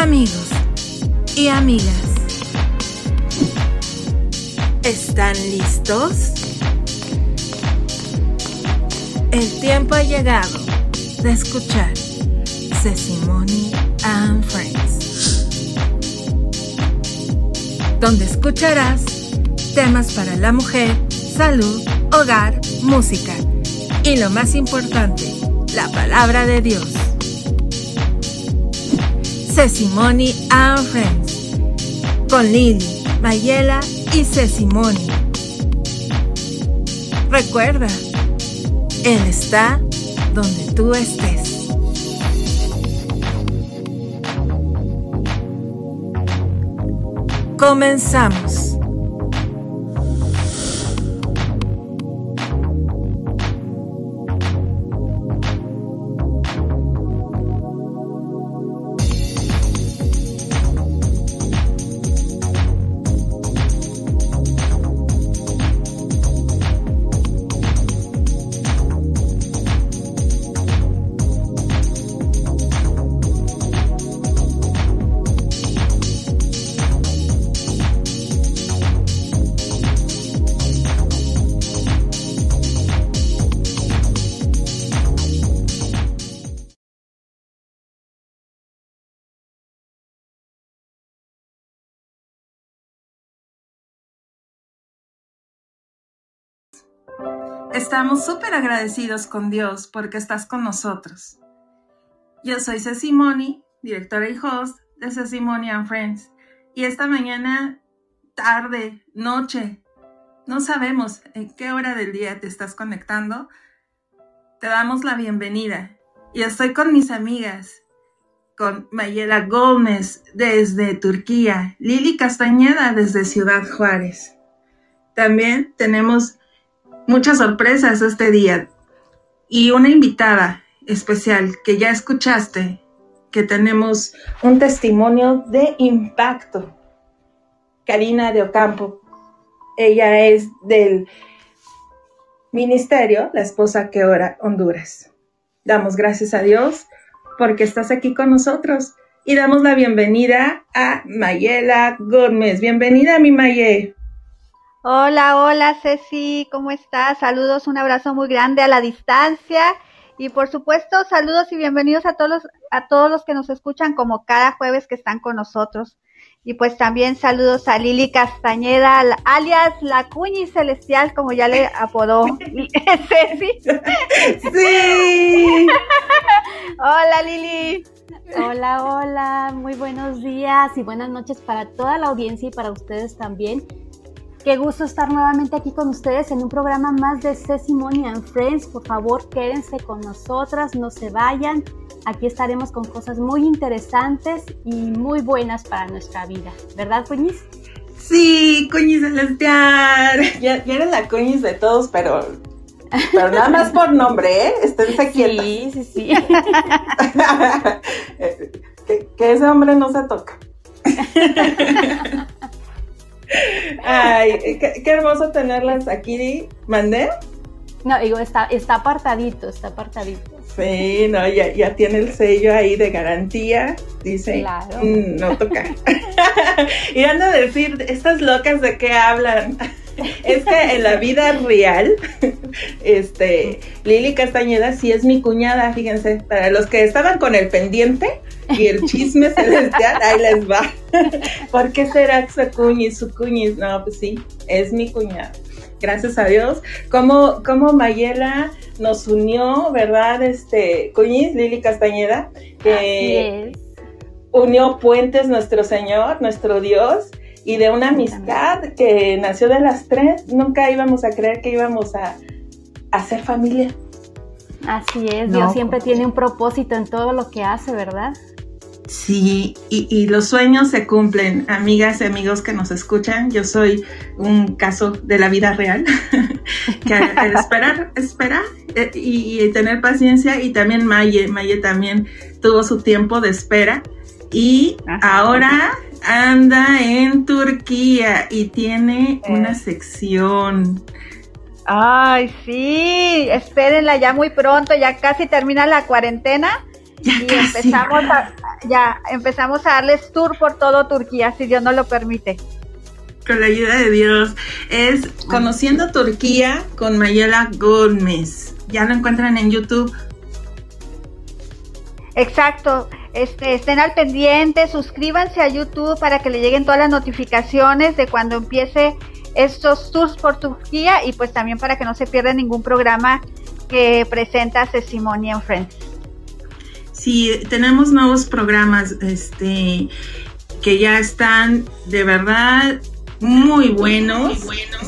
Amigos y amigas, ¿están listos? El tiempo ha llegado de escuchar Sesimony and Friends, donde escucharás temas para la mujer, salud, hogar, música y lo más importante, la palabra de Dios. Sesimony and Friends con Lily, Mayela y Sesimony. Recuerda, Él está donde tú estés. Comenzamos. Estamos súper agradecidos con Dios porque estás con nosotros. Yo soy Ceci Moni, directora y host de Ceci Moni and Friends. Y esta mañana, tarde, noche, no sabemos en qué hora del día te estás conectando, te damos la bienvenida. Y estoy con mis amigas, con Mayela Gómez desde Turquía, Lili Castañeda desde Ciudad Juárez. También tenemos muchas sorpresas este día y una invitada especial que ya escuchaste, que tenemos un testimonio de impacto. Karina de Ocampo, ella es del ministerio, la esposa que ora Honduras. Damos gracias a Dios porque estás aquí con nosotros y damos la bienvenida a Mayela Gómez. Bienvenida, mi Maye. Hola, hola Ceci, ¿cómo estás? Saludos, un abrazo muy grande a la distancia y por supuesto saludos y bienvenidos a todos los, a todos los que nos escuchan como cada jueves que están con nosotros. Y pues también saludos a Lili Castañeda, alias la Cuñi Celestial, como ya le apodó Ceci. Sí. hola Lili. Hola, hola, muy buenos días y buenas noches para toda la audiencia y para ustedes también. Qué gusto estar nuevamente aquí con ustedes en un programa más de Sesimony and Friends. Por favor, quédense con nosotras, no se vayan. Aquí estaremos con cosas muy interesantes y muy buenas para nuestra vida. ¿Verdad, Cuñiz? Sí, Cuñiz Celestial. Ya, ya eres la Cuñiz de todos, pero pero nada más por nombre, ¿eh? Esténse quietos. Sí, sí, sí. que, que, ese hombre no se toca. Ay, qué, hermoso tenerlas aquí. ¿Mandé? No, digo, está, está apartadito, está apartadito. Sí, no, ya, ya tiene el sello ahí de garantía. Dice, claro. Mm, no toca. y anda a decir, estas locas de qué hablan. es que en la vida real, este, Lili Castañeda sí es mi cuñada, fíjense, para los que estaban con el pendiente y el chisme celestial, ahí les va. ¿Por qué será su cuñis, su cuñis? No, pues sí, es mi cuñada. Gracias a Dios. Como, como Mayela nos unió, ¿verdad? Este, cuñis, Lili Castañeda, que unió puentes nuestro Señor, nuestro Dios y de una amistad que nació de las tres. Nunca íbamos a creer que íbamos a hacer familia. Así es, Dios siempre tiene un propósito en todo lo que hace, ¿verdad? Sí, y, los sueños se cumplen, amigas y amigos que nos escuchan. Yo soy un caso de la vida real, que esperar, esperar eh, y, y, tener paciencia. Y también Maye, Maye también tuvo su tiempo de espera. Y ahora anda en Turquía y tiene una sección. Ay, sí, espérenla ya muy pronto, ya casi termina la cuarentena y empezamos a, ya empezamos a darles tour por todo Turquía, si Dios nos lo permite. Con la ayuda de Dios. Es Conociendo Turquía con Mayela Gómez. Ya lo encuentran en YouTube. Exacto. Este, estén al pendiente, suscríbanse a YouTube para que le lleguen todas las notificaciones de cuando empiece estos tours por Turquía y pues también para que no se pierda ningún programa que presenta Sesimony Friends. Sí, tenemos nuevos programas este, que ya están de verdad muy buenos.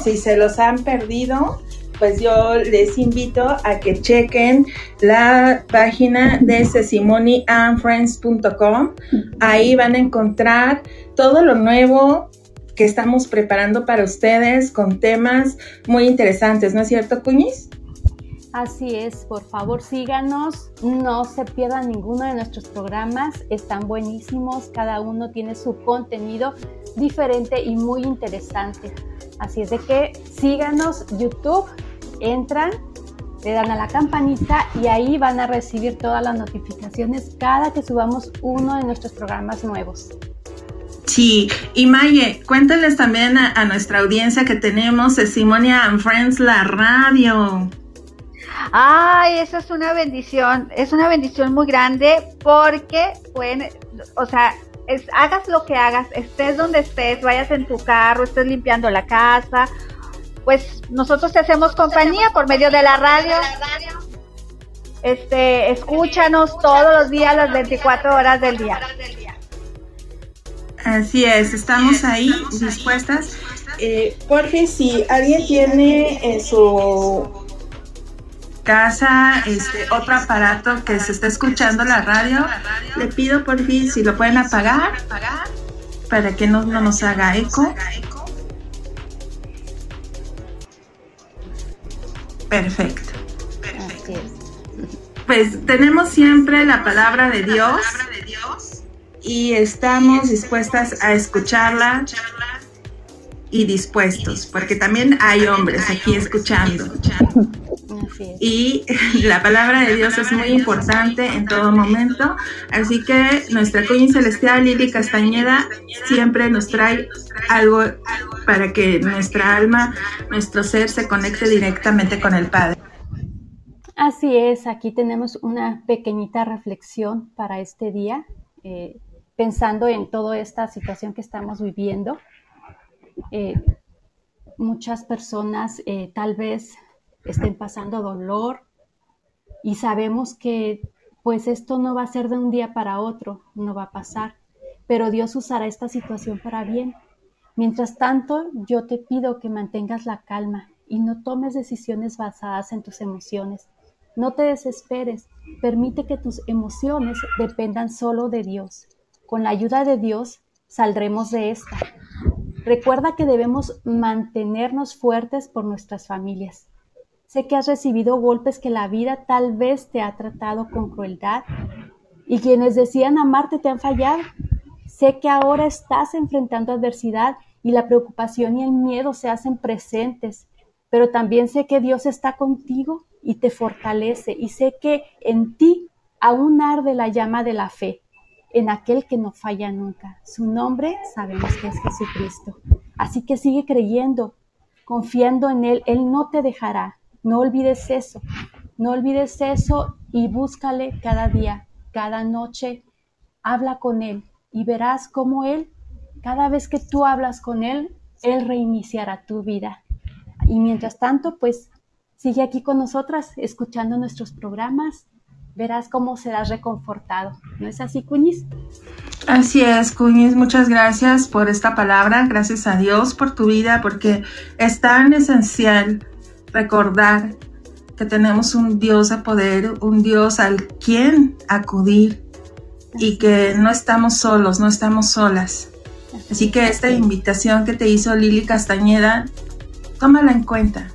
Si se los han perdido, pues yo les invito a que chequen la página de sesimonyandfriends.com. Ahí van a encontrar todo lo nuevo que estamos preparando para ustedes con temas muy interesantes, ¿no es cierto, Cuñiz? Así es, por favor síganos, no se pierdan ninguno de nuestros programas, están buenísimos, cada uno tiene su contenido diferente y muy interesante. Así es de que síganos YouTube, entran, le dan a la campanita y ahí van a recibir todas las notificaciones cada que subamos uno de nuestros programas nuevos. Sí, y Maye, cuéntales también a, a nuestra audiencia que tenemos Simonia and Friends, la radio. Ay, eso es una bendición, es una bendición muy grande porque pueden, o sea, es, hagas lo que hagas, estés donde estés, vayas en tu carro, estés limpiando la casa, pues nosotros te hacemos compañía por medio de la radio. Este, escúchanos todos los días, las 24 horas del día. Así es, estamos ahí dispuestas. Eh, porque si alguien tiene en su casa, este otro aparato que se está escuchando la radio, le pido por fin si lo pueden apagar para que no, no nos haga eco. Perfecto. Pues tenemos siempre la palabra de Dios y estamos dispuestas a escucharla y dispuestos, porque también hay hombres aquí escuchando. Y la palabra de Dios es muy importante en todo momento. Así que nuestra Queen Celestial, Lili Castañeda, siempre nos trae algo para que nuestra alma, nuestro ser se conecte directamente con el Padre. Así es, aquí tenemos una pequeñita reflexión para este día, eh, pensando en toda esta situación que estamos viviendo. Eh, muchas personas eh, tal vez estén pasando dolor y sabemos que pues esto no va a ser de un día para otro, no va a pasar, pero Dios usará esta situación para bien. Mientras tanto, yo te pido que mantengas la calma y no tomes decisiones basadas en tus emociones. No te desesperes, permite que tus emociones dependan solo de Dios. Con la ayuda de Dios saldremos de esta. Recuerda que debemos mantenernos fuertes por nuestras familias. Sé que has recibido golpes que la vida tal vez te ha tratado con crueldad y quienes decían amarte te han fallado. Sé que ahora estás enfrentando adversidad y la preocupación y el miedo se hacen presentes, pero también sé que Dios está contigo y te fortalece y sé que en ti aún arde la llama de la fe, en aquel que no falla nunca. Su nombre sabemos que es Jesucristo. Así que sigue creyendo, confiando en Él, Él no te dejará. No olvides eso, no olvides eso y búscale cada día, cada noche, habla con Él y verás cómo Él, cada vez que tú hablas con Él, Él reiniciará tu vida. Y mientras tanto, pues sigue aquí con nosotras, escuchando nuestros programas, verás cómo serás reconfortado. ¿No es así, Cuñiz? Así es, Cuñiz, muchas gracias por esta palabra, gracias a Dios por tu vida, porque es tan esencial recordar que tenemos un Dios a poder, un Dios al quien acudir y que no estamos solos, no estamos solas. Así que esta invitación que te hizo Lili Castañeda, tómala en cuenta.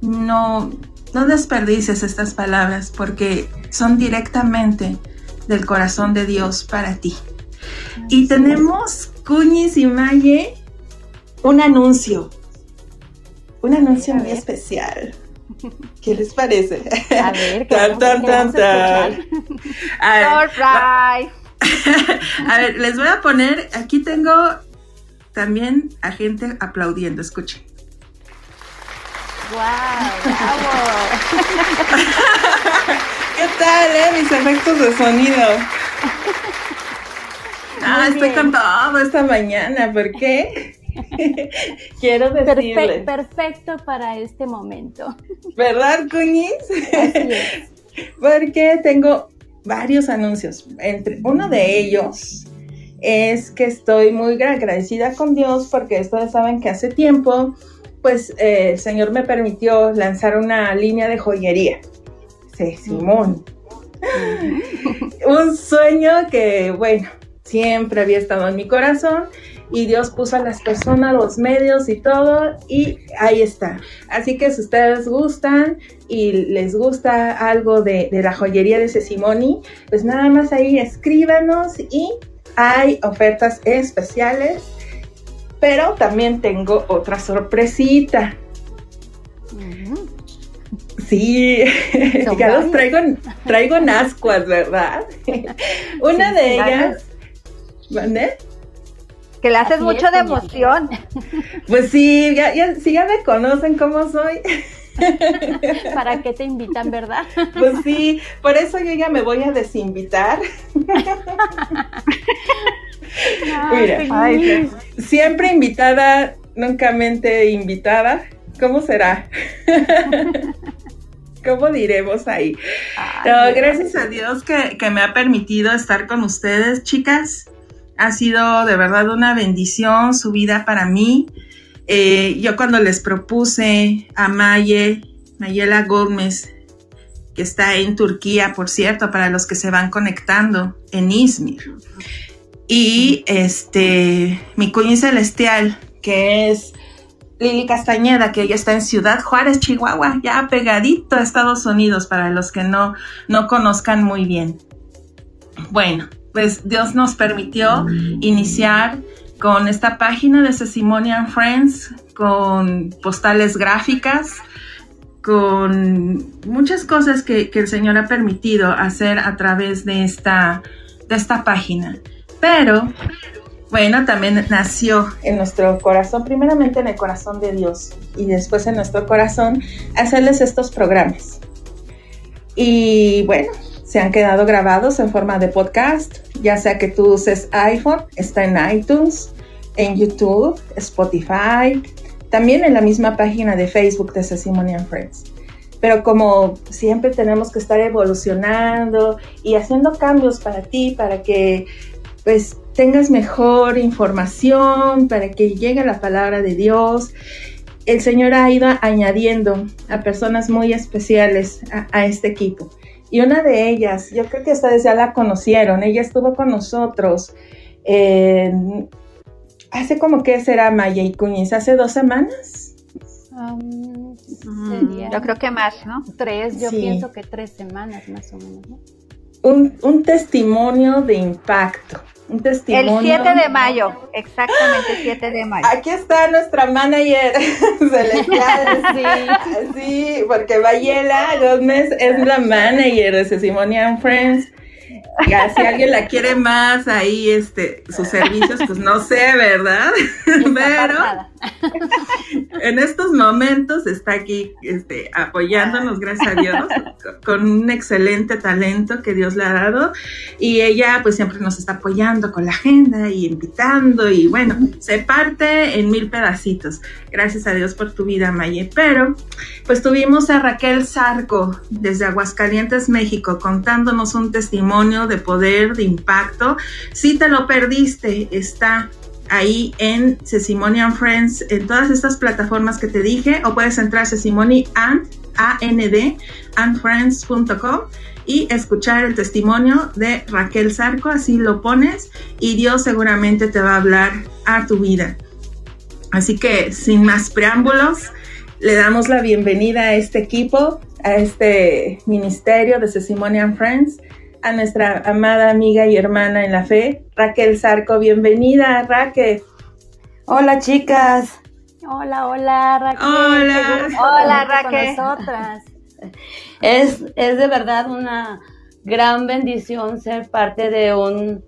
No, no desperdices estas palabras porque son directamente del corazón de Dios para ti. Y tenemos, Cuñis y Maye, un anuncio un anuncio muy especial. ¿Qué les parece? A ver, tan, tan, tan, tan. A ver, les voy a poner, aquí tengo también a gente aplaudiendo, escuchen. ¡Wow! ¿Qué tal, eh? Mis efectos de sonido. Ah, estoy con todo esta mañana, ¿por qué? Quiero decirles. perfecto para este momento. ¿Verdad, Cuñiz? Porque tengo varios anuncios. Entre, uno de ellos es que estoy muy agradecida con Dios porque ustedes saben que hace tiempo, pues eh, el Señor me permitió lanzar una línea de joyería. Sí, Simón. Un sueño que, bueno, siempre había estado en mi corazón y Dios puso a las personas, los medios y todo y ahí está. Así que si ustedes gustan y les gusta algo de, la joyería de Sesimoni, pues nada más ahí escríbanos y hay ofertas especiales, pero también tengo otra sorpresita. Sí, ya los traigo, traigo en ascuas, ¿verdad? Una de ellas ¿Vale? Que le haces mucho de emoción. Pues sí, ya, ya, si ya me conocen cómo soy. ¿Para qué te invitan, verdad? Pues sí, por eso yo ya me voy a desinvitar. Mira, siempre invitada, nunca mente invitada. ¿Cómo será? ¿Cómo diremos ahí? gracias a Dios que, que, me ha permitido estar con ustedes, chicas. Ha sido de verdad una bendición su vida para mí. Eh, yo cuando les propuse a Maye, Mayela Gómez, que está en Turquía, por cierto, para los que se van conectando, en Izmir. Y este, mi cuña celestial, que es Lili Castañeda, que ella está en Ciudad Juárez, Chihuahua, ya pegadito a Estados Unidos, para los que no, no conozcan muy bien. Bueno, pues Dios nos permitió iniciar con esta página de Sesimonian Friends, con postales gráficas, con muchas cosas que, el Señor ha permitido hacer a través de esta, de esta página. Pero, bueno, también nació en nuestro corazón, primeramente en el corazón de Dios y después en nuestro corazón, hacerles estos programas. Y bueno, se han quedado grabados en forma de podcast, ya sea que tú uses iPhone, está en iTunes, en YouTube, Spotify, también en la misma página de Facebook de Sesimony Friends. Pero como siempre tenemos que estar evolucionando y haciendo cambios para ti, para que pues tengas mejor información, para que llegue la palabra de Dios. El Señor ha ido añadiendo a personas muy especiales a este equipo. Y una de ellas, yo creo que ustedes ya la conocieron, ella estuvo con nosotros hace como que será Maya y Cuñiz, hace dos semanas. Um, yo creo que más, ¿no? Tres, yo pienso que tres semanas más o menos. ¿no? Un, un testimonio de impacto el 7 de mayo, exactamente 7 de mayo. Aquí está nuestra manager celestial, sí, sí, porque Bayela Gómez es la manager de Sesimonian Friends si alguien la quiere más ahí, este, sus servicios, pues no sé, ¿verdad? Pero en estos momentos está aquí este, apoyándonos, gracias a Dios, con un excelente talento que Dios le ha dado. Y ella pues siempre nos está apoyando con la agenda y invitando y bueno, se parte en mil pedacitos. Gracias a Dios por tu vida, Maye. Pero pues tuvimos a Raquel Zarco desde Aguascalientes, México, contándonos un testimonio de poder, de impacto. Si te lo perdiste, está ahí en Sesimony Friends, en todas estas plataformas que te dije, o puedes entrar a Sesimony and, A-N-D, andfriends.com y escuchar el testimonio de Raquel Zarco, así lo pones y Dios seguramente te va a hablar a tu vida. Así que sin más preámbulos, le damos la bienvenida a este equipo, a este ministerio de Sesimony Friends a nuestra amada amiga y hermana en la fe, Raquel Zarco. Bienvenida, Raquel. Hola, chicas. Hola, hola, Raquel. Hola. Hola, Raquel. nosotras. Es, es de verdad una gran bendición ser parte de un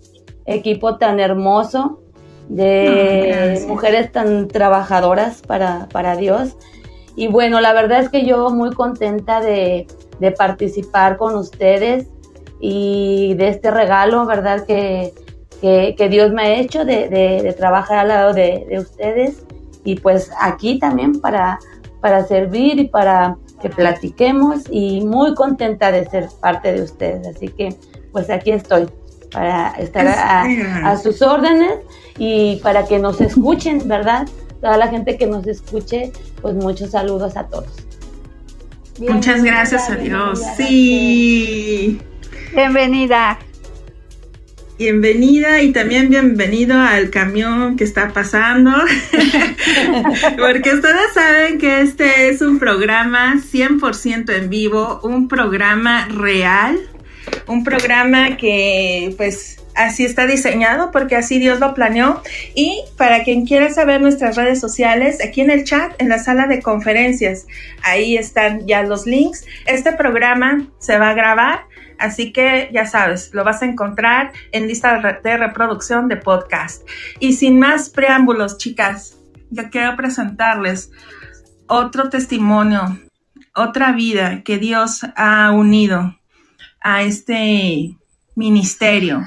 equipo tan hermoso, de mujeres tan trabajadoras para, para Dios. Y bueno, la verdad es que yo muy contenta de, participar con ustedes y de este regalo, ¿verdad? Que, que, Dios me ha hecho de, trabajar al lado de, ustedes y pues aquí también para, para servir y para que platiquemos y muy contenta de ser parte de ustedes. Así que pues aquí estoy para estar a, sus órdenes y para que nos escuchen, ¿verdad? Toda la gente que nos escuche, pues muchos saludos a todos. Muchas gracias a Dios. Sí. Bienvenida. Bienvenida y también bienvenido al camión que está pasando, porque ustedes saben que este es un programa 100% en vivo, un programa real, un programa que pues así está diseñado porque así Dios lo planeó. Y para quien quiera saber nuestras redes sociales, aquí en el chat, en la sala de conferencias, ahí están ya los links. Este programa se va a grabar Así que ya sabes, lo vas a encontrar en lista de reproducción de podcast. Y sin más preámbulos, chicas, yo quiero presentarles otro testimonio, otra vida que Dios ha unido a este ministerio.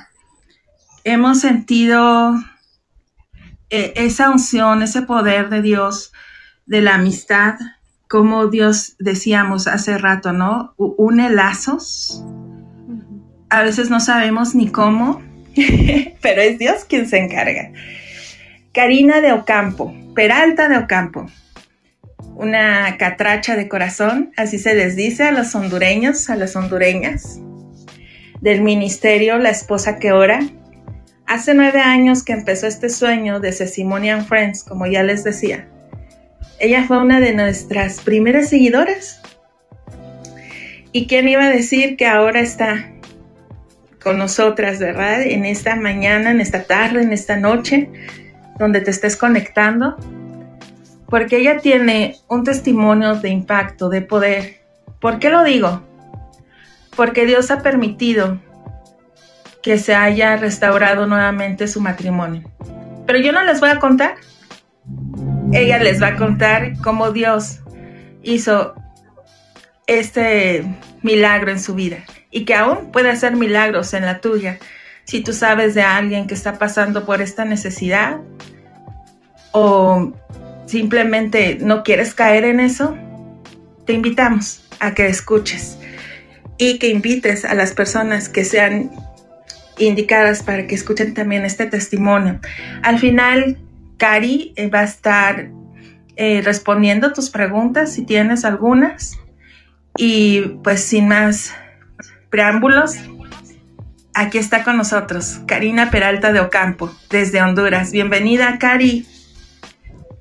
Hemos sentido eh, esa unción, ese poder de Dios, de la amistad, como Dios decíamos hace rato, ¿no? Une lazos a veces no sabemos ni cómo, pero es Dios quien se encarga. Karina de Ocampo, Peralta de Ocampo, una catracha de corazón, así se les dice a los hondureños, a las hondureñas, del ministerio La Esposa que Ora. Hace nueve años que empezó este sueño de Sesimonian Friends, como ya les decía. Ella fue una de nuestras primeras seguidoras. ¿Y quién iba a decir que ahora está con nosotras, ¿verdad? En esta mañana, en esta tarde, en esta noche, donde te estés conectando, porque ella tiene un testimonio de impacto, de poder. ¿Por qué lo digo? Porque Dios ha permitido que se haya restaurado nuevamente su matrimonio. Pero yo no les voy a contar. Ella les va a contar cómo Dios hizo este milagro en su vida y que aún puede hacer milagros en la tuya. Si tú sabes de alguien que está pasando por esta necesidad o simplemente no quieres caer en eso, te invitamos a que escuches y que invites a las personas que sean indicadas para que escuchen también este testimonio. Al final, Cari eh, va a estar eh, respondiendo tus preguntas si tienes algunas. Y pues sin más preámbulos, aquí está con nosotros Karina Peralta de Ocampo, desde Honduras. Bienvenida, Cari.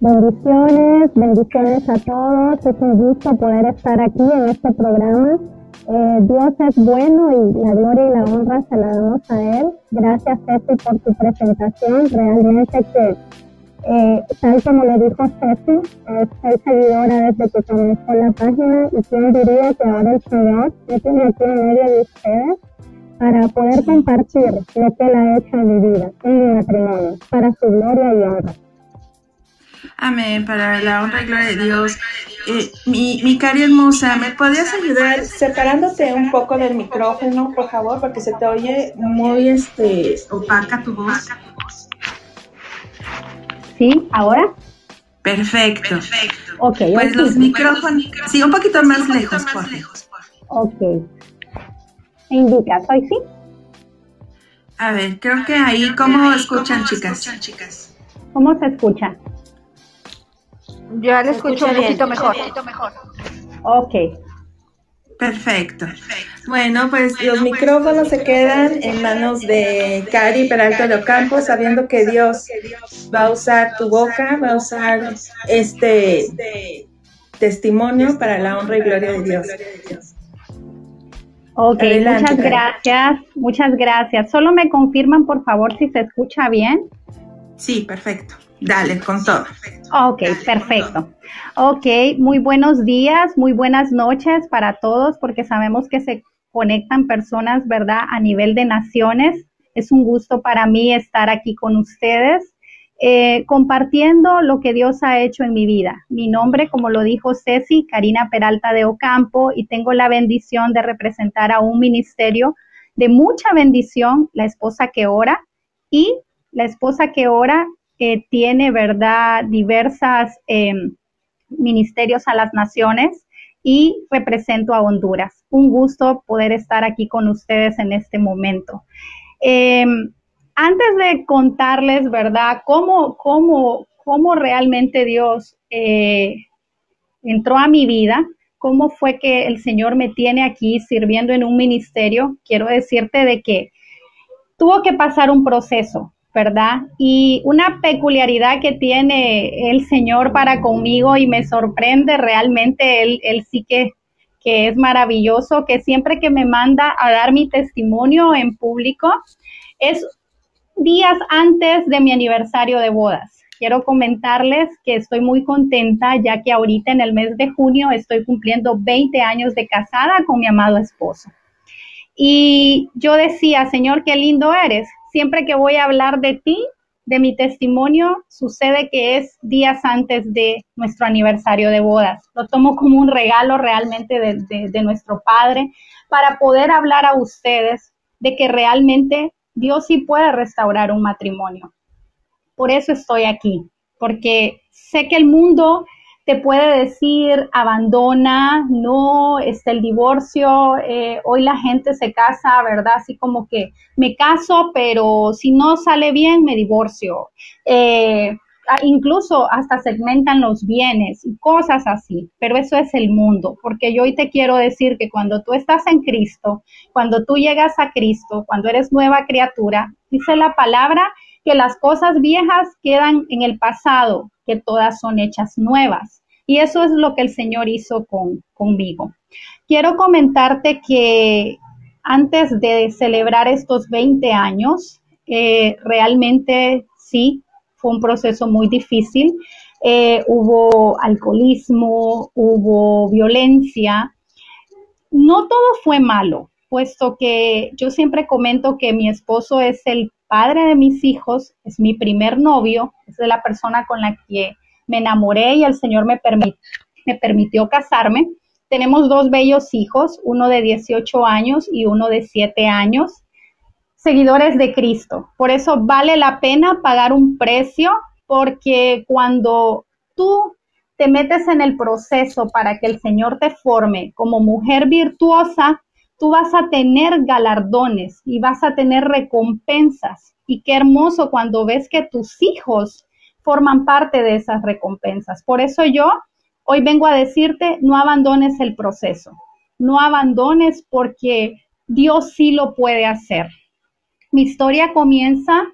Bendiciones, bendiciones a todos. Es un gusto poder estar aquí en este programa. Eh, Dios es bueno y la gloria y la honra se la damos a Él. Gracias, Ceci, por tu presentación. Realmente que, eh, tal como le dijo Ceci, soy seguidora desde que comenzó la página y quién diría que ahora el Señor me tiene aquí en medio de ustedes para poder compartir lo que Él ha hecho en mi vida, en mi matrimonio, para su gloria y honra. Amén, para la honra y gloria de Dios. Eh, mi, mi cari hermosa, ¿me podrías ayudar separándote un poco del micrófono, por favor? Porque se te oye muy este, opaca tu voz. ¿Sí? ¿Ahora? Perfecto. Perfecto. Ok. Pues los micrófonos, sí, un poquito más lejos, por favor. Ok. ¿Me indicas? ¿Hoy sí? A ver, creo que ahí, ¿cómo escuchan, chicas? ¿Cómo se escucha? Yo la escucho un poquito mejor. mejor. Ok. Perfecto. Bueno, pues los micrófonos se quedan en manos de Cari Peralta de Ocampo, sabiendo que Dios va a usar tu boca, va a usar este testimonio para la honra y gloria de Dios. Ok, muchas gracias, muchas gracias. Solo me confirman, por favor, si se escucha bien. Sí, perfecto. Dale, con todo. Ok, perfecto. Ok, muy buenos días, muy buenas noches para todos, porque sabemos que se conectan personas, ¿verdad? A nivel de naciones. Es un gusto para mí estar aquí con ustedes. Eh, compartiendo lo que Dios ha hecho en mi vida. Mi nombre, como lo dijo Ceci, Karina Peralta de Ocampo, y tengo la bendición de representar a un ministerio de mucha bendición, la esposa que ora, y la esposa que ora eh, tiene, ¿verdad?, diversas em, ministerios a las naciones y represento a Honduras. Un gusto poder estar aquí con ustedes en este momento. Em, antes de contarles, ¿verdad?, cómo, cómo, cómo realmente Dios eh, entró a mi vida, cómo fue que el Señor me tiene aquí sirviendo en un ministerio, quiero decirte de que tuvo que pasar un proceso, ¿verdad? Y una peculiaridad que tiene el Señor para conmigo y me sorprende realmente, Él, él sí que, que es maravilloso, que siempre que me manda a dar mi testimonio en público, es días antes de mi aniversario de bodas. Quiero comentarles que estoy muy contenta ya que ahorita en el mes de junio estoy cumpliendo 20 años de casada con mi amado esposo. Y yo decía, Señor, qué lindo eres siempre que voy a hablar de ti, de mi testimonio, sucede que es días antes de nuestro aniversario de bodas. Lo tomo como un regalo realmente de, nuestro Padre para poder hablar a ustedes de que realmente Dios sí puede restaurar un matrimonio. Por eso estoy aquí, porque sé que el mundo te puede decir abandona, no, está el divorcio, eh, hoy la gente se casa, ¿verdad? Así como que me caso, pero si no sale bien, me divorcio. Eh, incluso hasta segmentan los bienes y cosas así, pero eso es el mundo, porque yo hoy te quiero decir que cuando tú estás en Cristo, cuando tú llegas a Cristo, cuando eres nueva criatura, dice la palabra que las cosas viejas quedan en el pasado, que todas son hechas nuevas. Y eso es lo que el Señor hizo con, conmigo. Quiero comentarte que antes de celebrar estos 20 años, eh, realmente sí, fue un proceso muy difícil. Eh, hubo alcoholismo, hubo violencia. No todo fue malo, puesto que yo siempre comento que mi esposo es el padre de mis hijos, es mi primer novio, es la persona con la que me enamoré y el Señor me, me permitió casarme. Tenemos dos bellos hijos, uno de 18 años y uno de 7 años, seguidores de Cristo. Por eso vale la pena pagar un precio porque cuando tú te metes en el proceso para que el Señor te forme como mujer virtuosa, tú vas a tener galardones y vas a tener recompensas. Y qué hermoso cuando ves que tus hijos forman parte de esas recompensas. Por eso yo hoy vengo a decirte, no abandones el proceso, no abandones porque Dios sí lo puede hacer. Mi historia comienza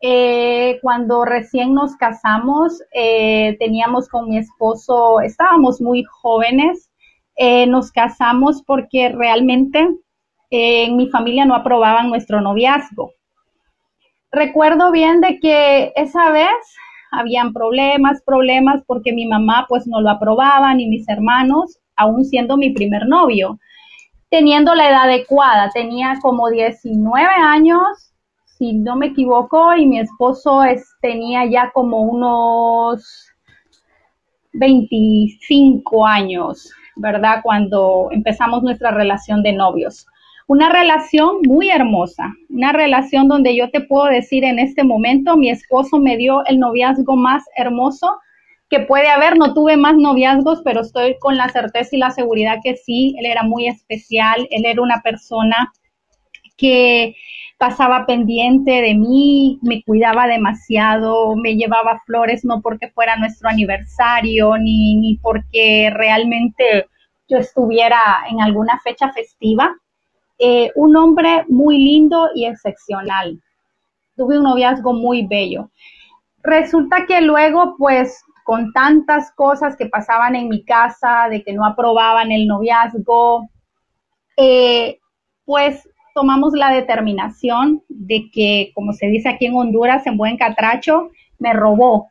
eh, cuando recién nos casamos, eh, teníamos con mi esposo, estábamos muy jóvenes, eh, nos casamos porque realmente en mi familia no aprobaban nuestro noviazgo. Recuerdo bien de que esa vez habían problemas, problemas porque mi mamá pues no lo aprobaba, ni mis hermanos, aún siendo mi primer novio, teniendo la edad adecuada, tenía como 19 años, si no me equivoco, y mi esposo tenía ya como unos 25 años, ¿verdad? Cuando empezamos nuestra relación de novios una relación muy hermosa, una relación donde yo te puedo decir en este momento, mi esposo me dio el noviazgo más hermoso que puede haber, no tuve más noviazgos, pero estoy con la certeza y la seguridad que sí, él era muy especial, él era una persona que pasaba pendiente de mí, me cuidaba demasiado, me llevaba flores no porque fuera nuestro aniversario, ni, ni porque realmente yo estuviera en alguna fecha festiva, eh, un hombre muy lindo y excepcional. Tuve un noviazgo muy bello. Resulta que luego, pues, con tantas cosas que pasaban en mi casa, de que no aprobaban el noviazgo, eh, pues tomamos la determinación de que, como se dice aquí en Honduras, en buen catracho, me robó.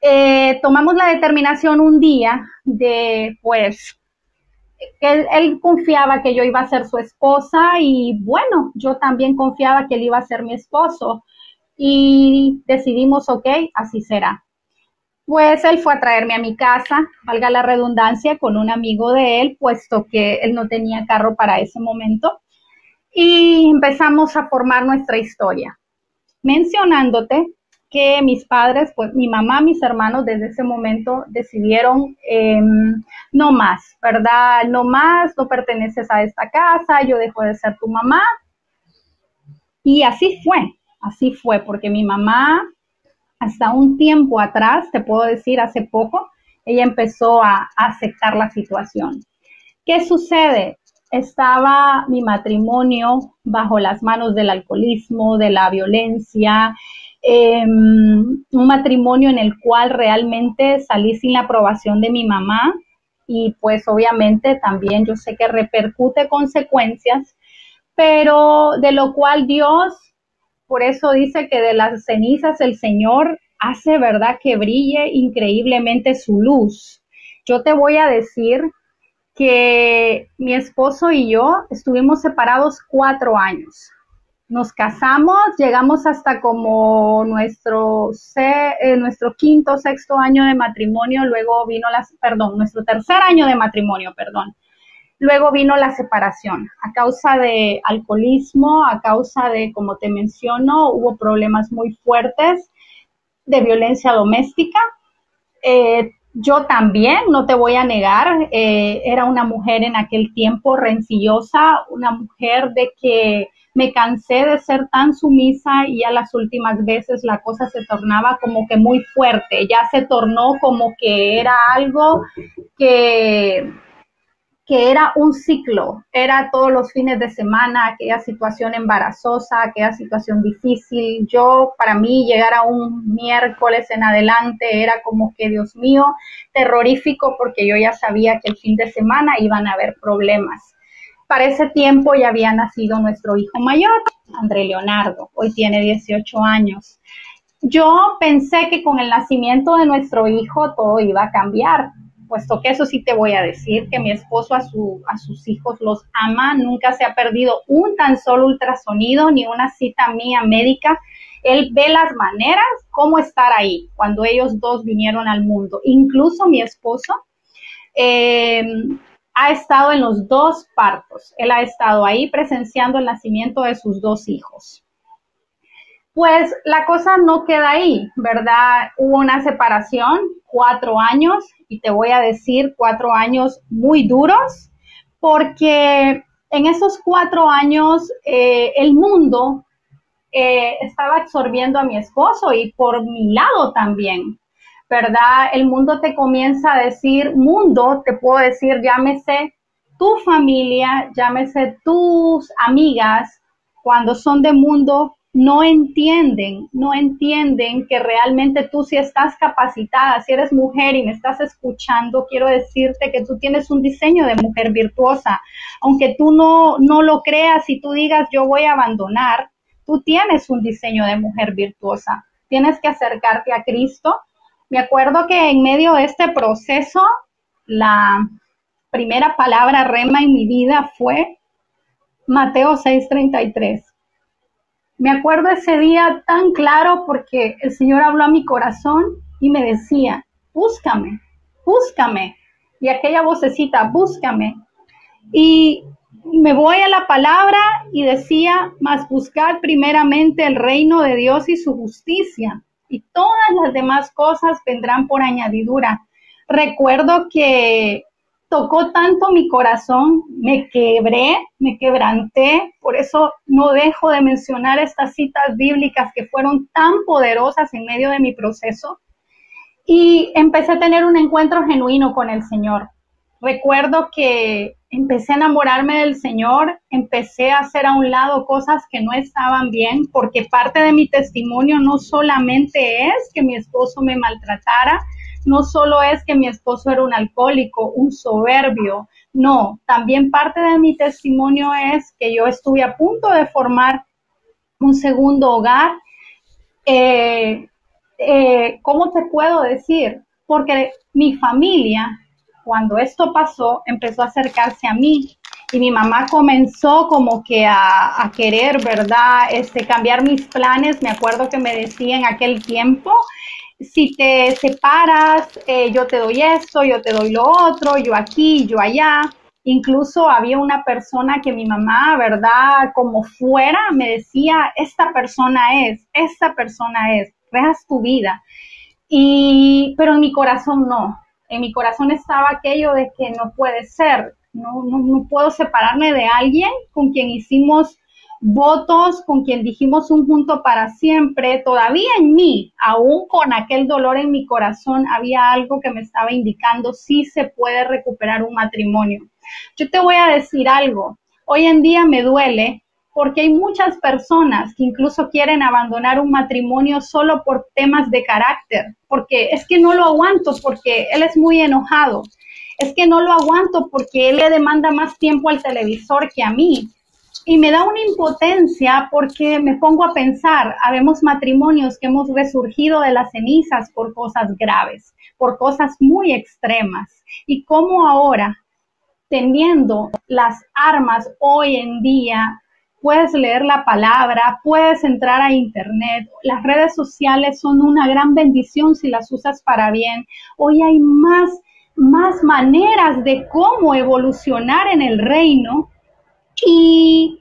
Eh, tomamos la determinación un día de, pues, él, él, confiaba que yo iba a ser su esposa y bueno, yo también confiaba que él iba a ser mi esposo y decidimos, ok, así será. Pues él fue a traerme a mi casa, valga la redundancia, con un amigo de él, puesto que él no tenía carro para ese momento. Y empezamos a formar nuestra historia, mencionándote que mis padres, pues mi mamá, mis hermanos desde ese momento decidieron em, no más, ¿verdad? No más, no perteneces a esta casa, yo dejo de ser tu mamá. Y así fue, así fue, porque mi mamá, hasta un tiempo atrás, te puedo decir, hace poco, ella empezó a, a aceptar la situación. ¿Qué sucede? Estaba mi matrimonio bajo las manos del alcoholismo, de la violencia, eh, un matrimonio en el cual realmente salí sin la aprobación de mi mamá y pues obviamente también yo sé que repercute consecuencias, pero de lo cual Dios, por eso dice que de las cenizas el Señor hace, ¿verdad?, que brille increíblemente su luz. Yo te voy a decir que mi esposo y yo estuvimos separados cuatro años nos casamos, llegamos hasta como nuestro, eh, nuestro quinto, sexto año de matrimonio, luego vino la, perdón, nuestro tercer año de matrimonio, perdón. Luego vino la separación a causa de alcoholismo, a causa de, como te menciono, hubo problemas muy fuertes de violencia doméstica. Eh, yo también, no te voy a negar, eh, era una mujer en aquel tiempo rencillosa, una mujer de que me cansé de ser tan sumisa y a las últimas veces la cosa se tornaba como que muy fuerte, ya se tornó como que era algo que, que era un ciclo, era todos los fines de semana, aquella situación embarazosa, aquella situación difícil. Yo, para mí, llegar a un miércoles en adelante era como que, Dios mío, terrorífico porque yo ya sabía que el fin de semana iban a haber problemas para ese tiempo ya había nacido nuestro hijo mayor, André Leonardo, hoy tiene 18 años. Yo pensé que con el nacimiento de nuestro hijo todo iba a cambiar, puesto que eso sí te voy a decir, que mi esposo a, su, a sus hijos los ama, nunca se ha perdido un tan solo ultrasonido ni una cita mía médica. Él ve las maneras, cómo estar ahí cuando ellos dos vinieron al mundo. Incluso mi esposo, eh, ha estado en los dos partos. Él ha estado ahí presenciando el nacimiento de sus dos hijos. Pues la cosa no queda ahí, ¿verdad? Hubo una separación, cuatro años, y te voy a decir cuatro años muy duros, porque en esos cuatro años eh, el mundo eh, estaba absorbiendo a mi esposo y por mi lado también. ¿verdad? El mundo te comienza a decir, mundo, te puedo decir, llámese tu familia, llámese tus amigas, cuando son de mundo, no entienden, no entienden que realmente tú si estás capacitada, si eres mujer y me estás escuchando, quiero decirte que tú tienes un diseño de mujer virtuosa. Aunque tú no, no lo creas y tú digas yo voy a abandonar, tú tienes un diseño de mujer virtuosa. Tienes que acercarte a Cristo, me acuerdo que en medio de este proceso, la primera palabra rema en mi vida fue Mateo 6:33. Me acuerdo ese día tan claro porque el Señor habló a mi corazón y me decía, búscame, búscame. Y aquella vocecita, búscame. Y me voy a la palabra y decía, mas buscar primeramente el reino de Dios y su justicia y todas las demás cosas vendrán por añadidura. Recuerdo que tocó tanto mi corazón, me quebré, me quebranté, por eso no dejo de mencionar estas citas bíblicas que fueron tan poderosas en medio de mi proceso. Y empecé a tener un encuentro genuino con el Señor. Recuerdo que empecé a enamorarme del Señor, empecé a hacer a un lado cosas que no estaban bien, porque parte de mi testimonio no solamente es que mi esposo me maltratara, no solo es que mi esposo era un alcohólico, un soberbio, no, también parte de mi testimonio es que yo estuve a punto de formar un segundo hogar. Eh, eh, ¿Cómo te puedo decir? Porque mi familia cuando esto pasó, empezó a acercarse a mí y mi mamá comenzó como que a, querer, ¿verdad? Este, cambiar mis planes. Me acuerdo que me decía en aquel tiempo, si te separas, eh, yo te doy esto, yo te doy lo otro, yo aquí, yo allá. Incluso había una persona que mi mamá, ¿verdad? Como fuera, me decía, esta persona es, esta persona es, dejas tu vida. Y, pero en mi corazón no. En mi corazón estaba aquello de que no puede ser, no, no, no puedo separarme de alguien con quien hicimos votos, con quien dijimos un junto para siempre. Todavía en mí, aún con aquel dolor en mi corazón, había algo que me estaba indicando si se puede recuperar un matrimonio. Yo te voy a decir algo. Hoy en día me duele porque hay muchas personas que incluso quieren abandonar un matrimonio solo por temas de carácter, porque es que no lo aguanto, porque él es muy enojado, es que no lo aguanto porque él le demanda más tiempo al televisor que a mí. Y me da una impotencia porque me pongo a pensar, habemos matrimonios que hemos resurgido de las cenizas por cosas graves, por cosas muy extremas. Y cómo ahora, teniendo las armas hoy en día, puedes leer la palabra, puedes entrar a internet. Las redes sociales son una gran bendición si las usas para bien. Hoy hay más más maneras de cómo evolucionar en el reino y,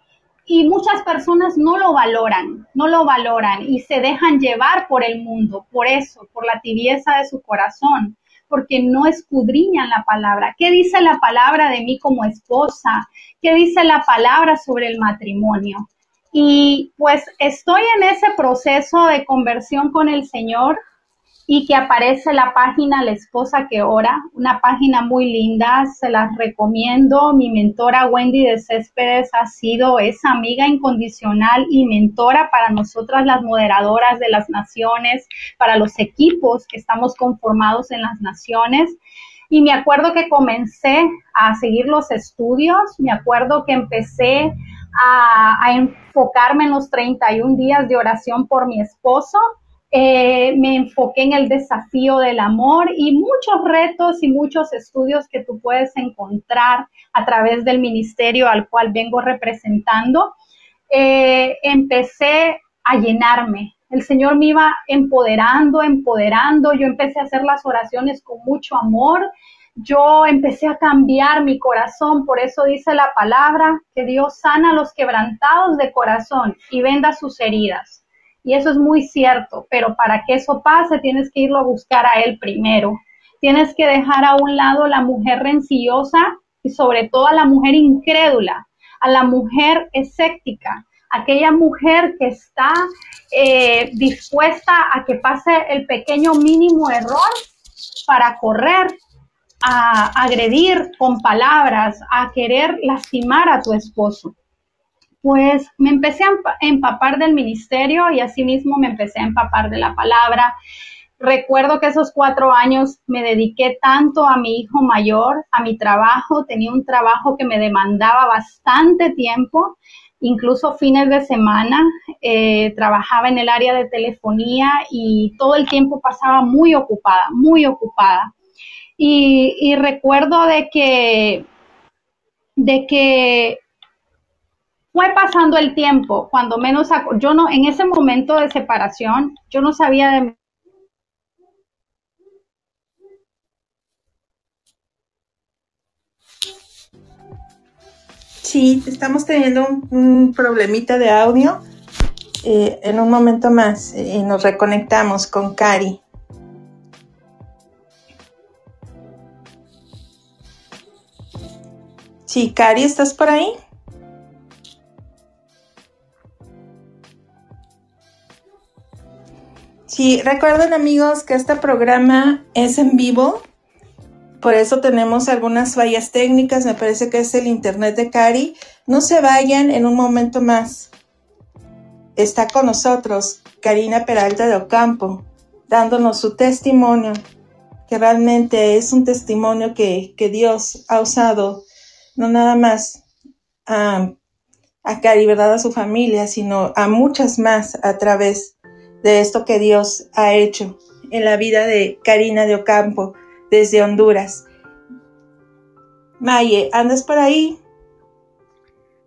muchas personas no lo valoran, no lo valoran y se dejan llevar por el mundo, por eso, por la tibieza de su corazón, porque no escudriñan la palabra. ¿Qué dice la palabra de mí como esposa? ¿Qué dice la palabra sobre el matrimonio? Y pues estoy en ese proceso de conversión con el Señor y que aparece la página La Esposa que Ora, una página muy linda, se las recomiendo. Mi mentora Wendy de Céspedes ha sido esa amiga incondicional y mentora para nosotras las moderadoras de las naciones, para los equipos que estamos conformados en las naciones. Y me acuerdo que comencé a seguir los estudios, me acuerdo que empecé a, a enfocarme en los 31 días de oración por mi esposo eh, me enfoqué en el desafío del amor y muchos retos y muchos estudios que tú puedes encontrar a través del ministerio al cual vengo representando. Eh, empecé a llenarme. El Señor me iba empoderando, empoderando. Yo empecé a hacer las oraciones con mucho amor. Yo empecé a cambiar mi corazón. Por eso dice la palabra que Dios sana a los quebrantados de corazón y venda sus heridas. Y eso es muy cierto, pero para que eso pase tienes que irlo a buscar a él primero. Tienes que dejar a un lado la mujer rencillosa y sobre todo a la mujer incrédula, a la mujer escéptica, aquella mujer que está eh, dispuesta a que pase el pequeño mínimo error para correr a agredir con palabras, a querer lastimar a tu esposo pues me empecé a empapar del ministerio y asimismo me empecé a empapar de la palabra. Recuerdo que esos cuatro años me dediqué tanto a mi hijo mayor, a mi trabajo. Tenía un trabajo que me demandaba bastante tiempo, incluso fines de semana. Eh, trabajaba en el área de telefonía y todo el tiempo pasaba muy ocupada, muy ocupada. Y, y recuerdo de que, de que fue pasando el tiempo, cuando menos yo no en ese momento de separación, yo no sabía de Sí, estamos teniendo un, problemita de audio. Eh, en un momento más eh, nos reconectamos con Cari. Sí, Cari, ¿estás por ahí? Sí, recuerden amigos que este programa es en vivo, por eso tenemos algunas fallas técnicas, me parece que es el internet de Cari. No se vayan en un momento más. Está con nosotros Karina Peralta de Ocampo, dándonos su testimonio, que realmente es un testimonio que, Dios ha usado, no nada más a, a Cari, ¿verdad? A su familia, sino a muchas más a través de esto que Dios ha hecho en la vida de Karina de Ocampo desde Honduras. Maye, ¿andas por ahí?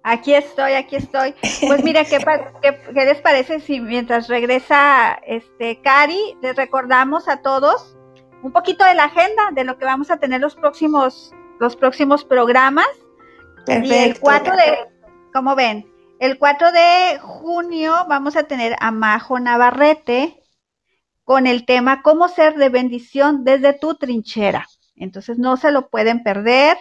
Aquí estoy, aquí estoy. Pues mira, ¿qué, qué, les parece si mientras regresa este Cari, les recordamos a todos un poquito de la agenda de lo que vamos a tener los próximos, los próximos programas? Perfecto. Y el 4 de, ¿cómo ven? El 4 de junio vamos a tener a Majo Navarrete con el tema Cómo ser de bendición desde tu trinchera. Entonces no se lo pueden perder.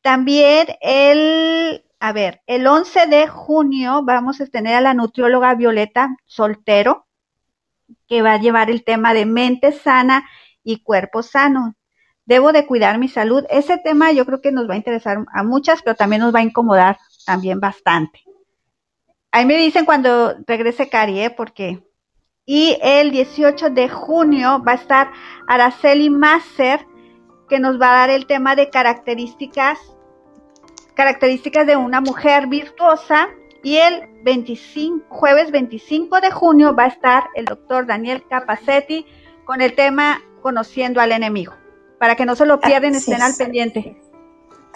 También el a ver, el 11 de junio vamos a tener a la nutrióloga Violeta Soltero, que va a llevar el tema de mente sana y cuerpo sano. Debo de cuidar mi salud. Ese tema yo creo que nos va a interesar a muchas, pero también nos va a incomodar también bastante. Ahí me dicen cuando regrese Cari, ¿eh? Porque. Y el 18 de junio va a estar Araceli Masser, que nos va a dar el tema de características características de una mujer virtuosa y el 25, jueves 25 de junio va a estar el doctor Daniel Capacetti con el tema Conociendo al enemigo. Para que no se lo pierden, estén al pendiente.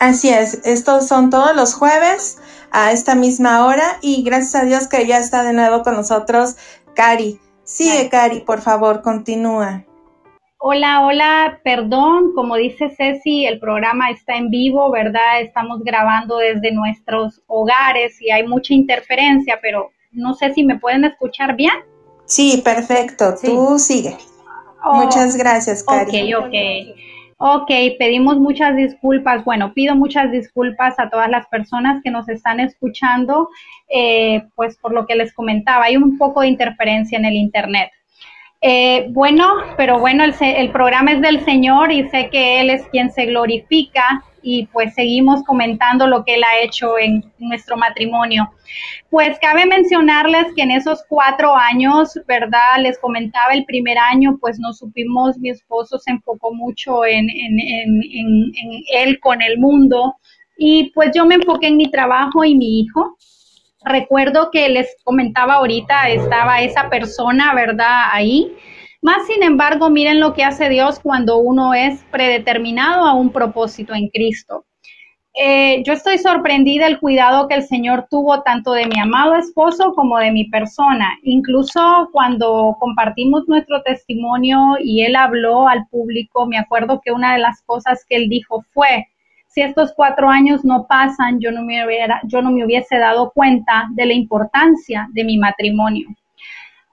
Así es, estos son todos los jueves a esta misma hora y gracias a Dios que ya está de nuevo con nosotros Cari. Sigue, Cari, por favor, continúa. Hola, hola, perdón, como dice Ceci, el programa está en vivo, ¿verdad? Estamos grabando desde nuestros hogares y hay mucha interferencia, pero no sé si me pueden escuchar bien. Sí, perfecto, tú sigue. Oh, Muchas gracias, Cari. Ok, ok. Ok, pedimos muchas disculpas. Bueno, pido muchas disculpas a todas las personas que nos están escuchando, eh, pues por lo que les comentaba, hay un poco de interferencia en el Internet. Eh, bueno, pero bueno, el, programa es del Señor y sé que Él es quien se glorifica y pues seguimos comentando lo que Él ha hecho en nuestro matrimonio. Pues cabe mencionarles que en esos cuatro años, ¿verdad? Les comentaba el primer año, pues no supimos, mi esposo se enfocó mucho en, en, en, en Él con el mundo y pues yo me enfoqué en mi trabajo y mi hijo Recuerdo que les comentaba ahorita, estaba esa persona, ¿verdad? Ahí. Más sin embargo, miren lo que hace Dios cuando uno es predeterminado a un propósito en Cristo. Eh, yo estoy sorprendida el cuidado que el Señor tuvo tanto de mi amado esposo como de mi persona. Incluso cuando compartimos nuestro testimonio y él habló al público, me acuerdo que una de las cosas que él dijo fue, si estos cuatro años no pasan, yo no me, hubiera, yo no me hubiese dado cuenta de la importancia de mi matrimonio.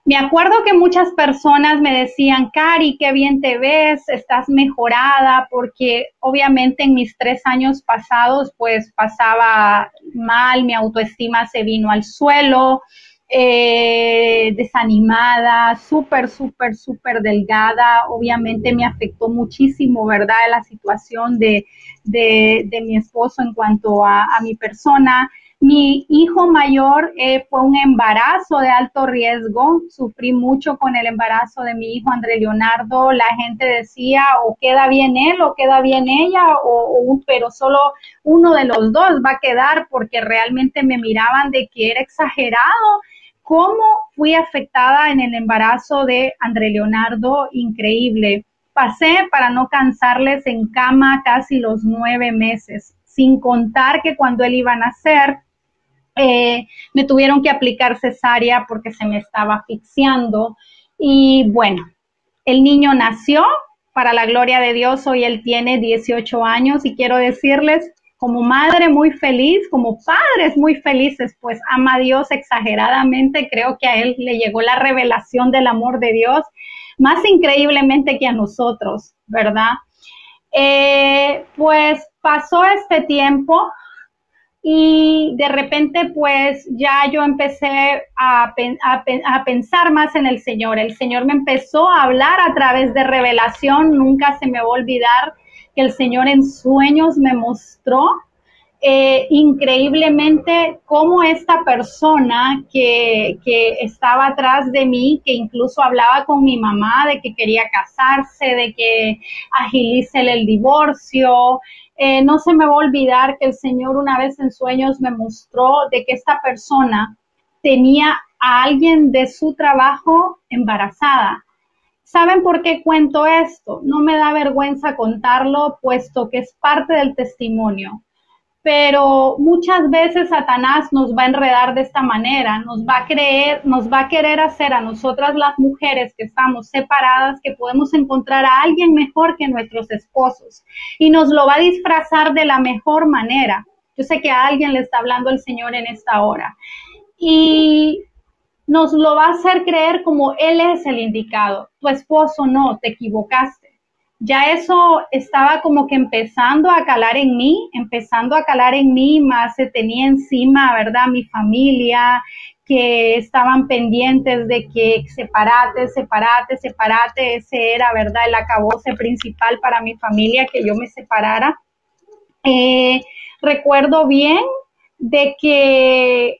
Me acuerdo que muchas personas me decían, Cari, qué bien te ves, estás mejorada, porque obviamente en mis tres años pasados, pues pasaba mal, mi autoestima se vino al suelo, eh, desanimada, súper, súper, súper delgada. Obviamente me afectó muchísimo, ¿verdad? La situación de, de, mi esposo en cuanto a, mi persona. Mi hijo mayor eh, fue un embarazo de alto riesgo. Sufrí mucho con el embarazo de mi hijo André Leonardo. La gente decía o queda bien él o queda bien ella, o, pero solo uno de los dos va a quedar porque realmente me miraban de que era exagerado cómo fui afectada en el embarazo de André Leonardo, increíble. Pasé, para no cansarles, en cama casi los nueve meses, sin contar que cuando él iba a nacer, eh, me tuvieron que aplicar cesárea porque se me estaba asfixiando. Y bueno, el niño nació, para la gloria de Dios, hoy él tiene 18 años y quiero decirles como madre muy feliz, como padres muy felices, pues ama a Dios exageradamente. Creo que a él le llegó la revelación del amor de Dios más increíblemente que a nosotros, ¿verdad? Eh, pues pasó este tiempo y de repente pues ya yo empecé a, a, pensar más en el Señor. El Señor me empezó a hablar a través de revelación, nunca se me va a olvidar que el Señor en sueños me mostró eh, increíblemente cómo esta persona que, estaba atrás de mí, que incluso hablaba con mi mamá de que quería casarse, de que agilice el divorcio, eh, no se me va a olvidar que el Señor una vez en sueños me mostró de que esta persona tenía a alguien de su trabajo embarazada ¿Saben por qué cuento esto? No me da vergüenza contarlo, puesto que es parte del testimonio pero muchas veces Satanás nos va a enredar de esta manera, nos va a creer, nos va a querer hacer a nosotras las mujeres que estamos separadas que podemos encontrar a alguien mejor que nuestros esposos y nos lo va a disfrazar de la mejor manera. Yo sé que a alguien le está hablando el Señor en esta hora y nos lo va a hacer creer como él es el indicado. Tu esposo no, te equivocaste ya eso estaba como que empezando a calar en mí, empezando a calar en mí, más se tenía encima, ¿verdad? Mi familia, que estaban pendientes de que separate, separate, separate, ese era, ¿verdad? El acabose principal para mi familia, que yo me separara. Eh, recuerdo bien de que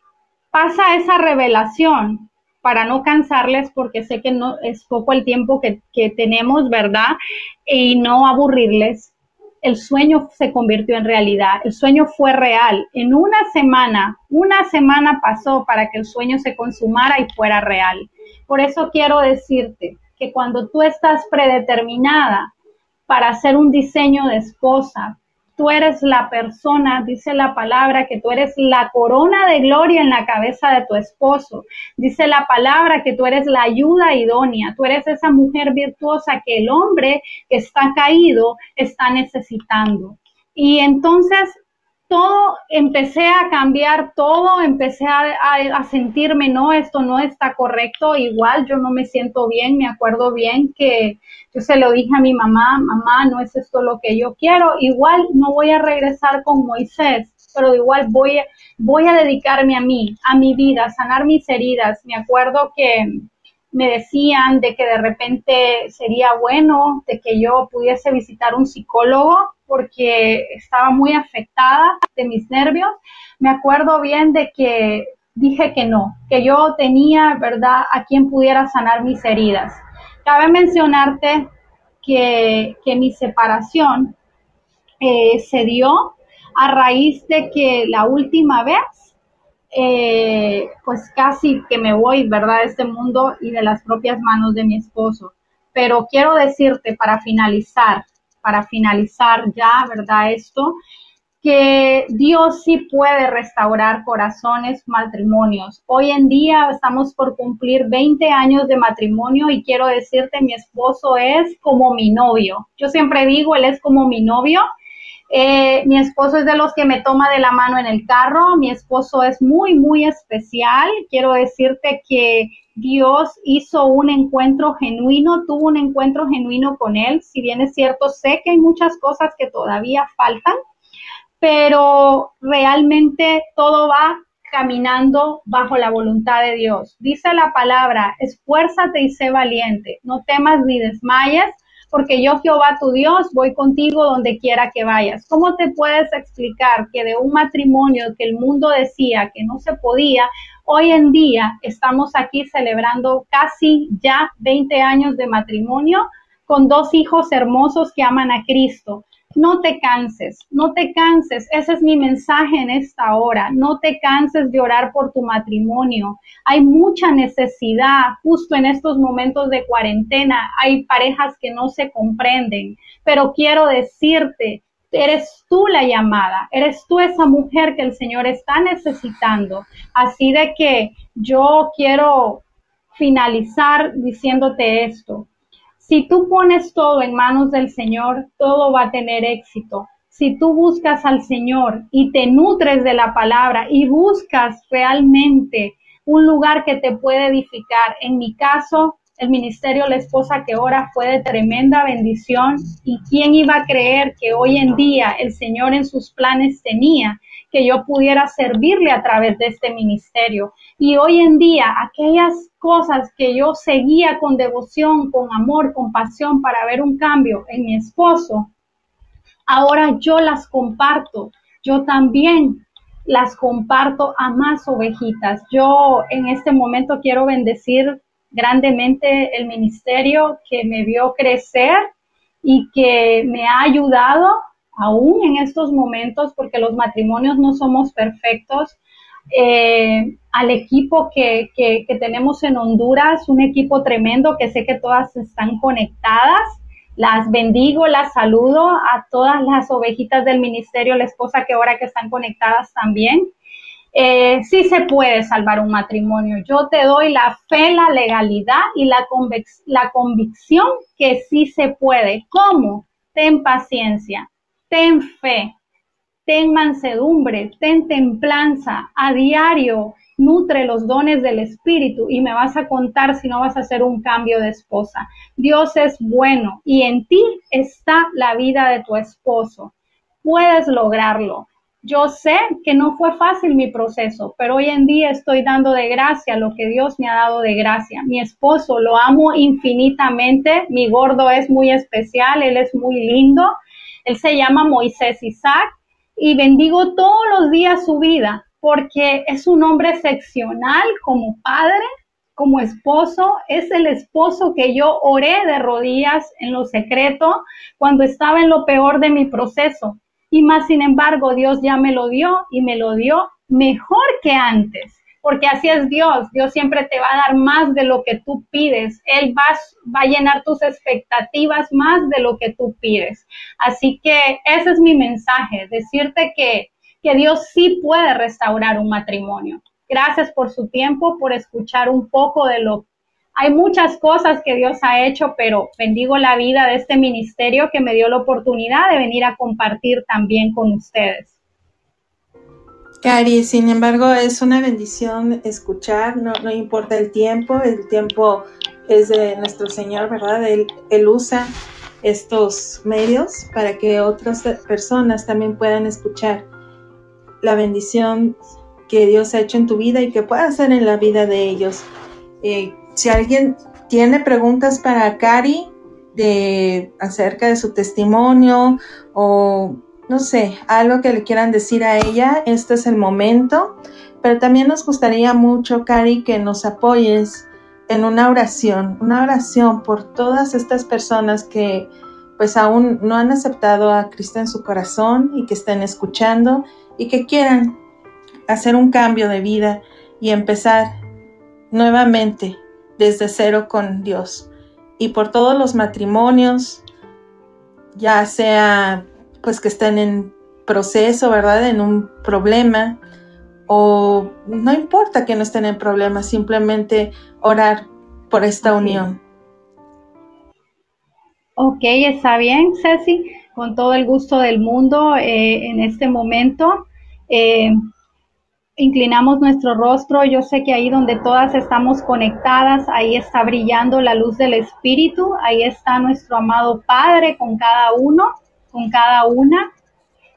pasa esa revelación, para no cansarles, porque sé que no es poco el tiempo que, que tenemos, ¿verdad? Y no aburrirles. El sueño se convirtió en realidad, el sueño fue real. En una semana, una semana pasó para que el sueño se consumara y fuera real. Por eso quiero decirte que cuando tú estás predeterminada para hacer un diseño de esposa, tú eres la persona, dice la palabra, que tú eres la corona de gloria en la cabeza de tu esposo. Dice la palabra que tú eres la ayuda idónea, tú eres esa mujer virtuosa que el hombre que está caído está necesitando. Y entonces todo, empecé a cambiar todo, empecé a, sentirme, no, esto no está correcto, igual yo no me siento bien, me acuerdo bien que yo se lo dije a mi mamá, mamá, no es esto lo que yo quiero, igual no voy a regresar con Moisés, pero igual voy, voy a dedicarme a mí, a mi vida, a sanar mis heridas. Me acuerdo que me decían de que de repente sería bueno de que yo pudiese visitar un psicólogo porque estaba muy afectada de mis nervios. Me acuerdo bien de que dije que no, que yo tenía, ¿verdad?, a quien pudiera sanar mis heridas. Cabe mencionarte que, mi separación eh, se dio a raíz de que la última vez, eh, pues casi que me voy, ¿verdad?, de este mundo y de las propias manos de mi esposo. Pero quiero decirte para finalizar, para finalizar ya, ¿verdad? Esto, que Dios sí puede restaurar corazones, matrimonios. Hoy en día estamos por cumplir 20 años de matrimonio y quiero decirte, mi esposo es como mi novio. Yo siempre digo, él es como mi novio. Eh, mi esposo es de los que me toma de la mano en el carro. Mi esposo es muy, muy especial. Quiero decirte que Dios hizo un encuentro genuino, tuvo un encuentro genuino con Él. Si bien es cierto, sé que hay muchas cosas que todavía faltan, pero realmente todo va caminando bajo la voluntad de Dios. Dice la palabra, esfuérzate y sé valiente, no temas ni desmayes, porque yo Jehová tu Dios voy contigo donde quiera que vayas. ¿Cómo te puedes explicar que de un matrimonio que el mundo decía que no se podía, Hoy en día estamos aquí celebrando casi ya 20 años de matrimonio con dos hijos hermosos que aman a Cristo. No te canses, no te canses. Ese es mi mensaje en esta hora. No te canses de orar por tu matrimonio. Hay mucha necesidad justo en estos momentos de cuarentena. Hay parejas que no se comprenden, pero quiero decirte eres tú la llamada, eres tú esa mujer que el Señor está necesitando. Así de que yo quiero finalizar diciéndote esto. Si tú pones todo en manos del Señor, todo va a tener éxito. Si tú buscas al Señor y te nutres de la palabra y buscas realmente un lugar que te puede edificar, en mi caso, el ministerio La Esposa que Ora fue de tremenda bendición y quién iba a creer que hoy en día el Señor en sus planes tenía que yo pudiera servirle a través de este ministerio. Y hoy en día aquellas cosas que yo seguía con devoción, con amor, con pasión para ver un cambio en mi esposo, ahora yo las comparto. Yo también las comparto a más ovejitas. Yo en este momento quiero bendecir grandemente el ministerio que me vio crecer y que me ha ayudado aún en estos momentos, porque los matrimonios no somos perfectos, eh, al equipo que, tenemos en Honduras, un equipo tremendo que sé que todas están conectadas. Las bendigo, las saludo a todas las ovejitas del ministerio, la esposa que ahora que están conectadas también. Eh, sí se puede salvar un matrimonio. Yo te doy la fe, la legalidad y la, la convicción que sí se puede. ¿Cómo? Ten paciencia, ten fe, ten mansedumbre, ten templanza a diario, nutre los dones del Espíritu y me vas a contar si no vas a hacer un cambio de esposa. Dios es bueno y en ti está la vida de tu esposo. Puedes lograrlo. Yo sé que no fue fácil mi proceso, pero hoy en día estoy dando de gracia lo que Dios me ha dado de gracia. Mi esposo lo amo infinitamente, mi gordo es muy especial, él es muy lindo, él se llama Moisés Isaac y bendigo todos los días su vida porque es un hombre excepcional como padre, como esposo, es el esposo que yo oré de rodillas en lo secreto cuando estaba en lo peor de mi proceso. Y más sin embargo, Dios ya me lo dio y me lo dio mejor que antes porque así es Dios. Dios siempre te va a dar más de lo que tú pides. Él va, a llenar tus expectativas más de lo que tú pides. Así que ese es mi mensaje, decirte que, que Dios sí puede restaurar un matrimonio. Gracias por su tiempo, por escuchar un poco de lo hay muchas cosas que Dios ha hecho, pero bendigo la vida de este ministerio que me dio la oportunidad de venir a compartir también con ustedes. Cari, sin embargo, es una bendición escuchar, no, importa el tiempo, el tiempo es de nuestro Señor, ¿verdad? Él, usa estos medios para que otras personas también puedan escuchar la bendición que Dios ha hecho en tu vida y que pueda hacer en la vida de ellos. Eh, si alguien tiene preguntas para Cari acerca de su testimonio o no sé, algo que le quieran decir a ella, este es el momento. Pero también nos gustaría mucho, Cari, que nos apoyes en una oración, una oración por todas estas personas que pues aún no han aceptado a Cristo en su corazón y que estén escuchando y que quieran hacer un cambio de vida y empezar nuevamente desde cero con Dios. Y por todos los matrimonios, ya sea pues que están en proceso, ¿verdad? En un problema o no importa que no estén en problemas, simplemente orar por esta unión. Ok, está bien, Ceci, con todo el gusto del mundo eh, en este momento. Eh, inclinamos nuestro rostro, yo sé que ahí donde todas estamos conectadas, ahí está brillando la luz del Espíritu, ahí está nuestro amado Padre con cada uno con cada una.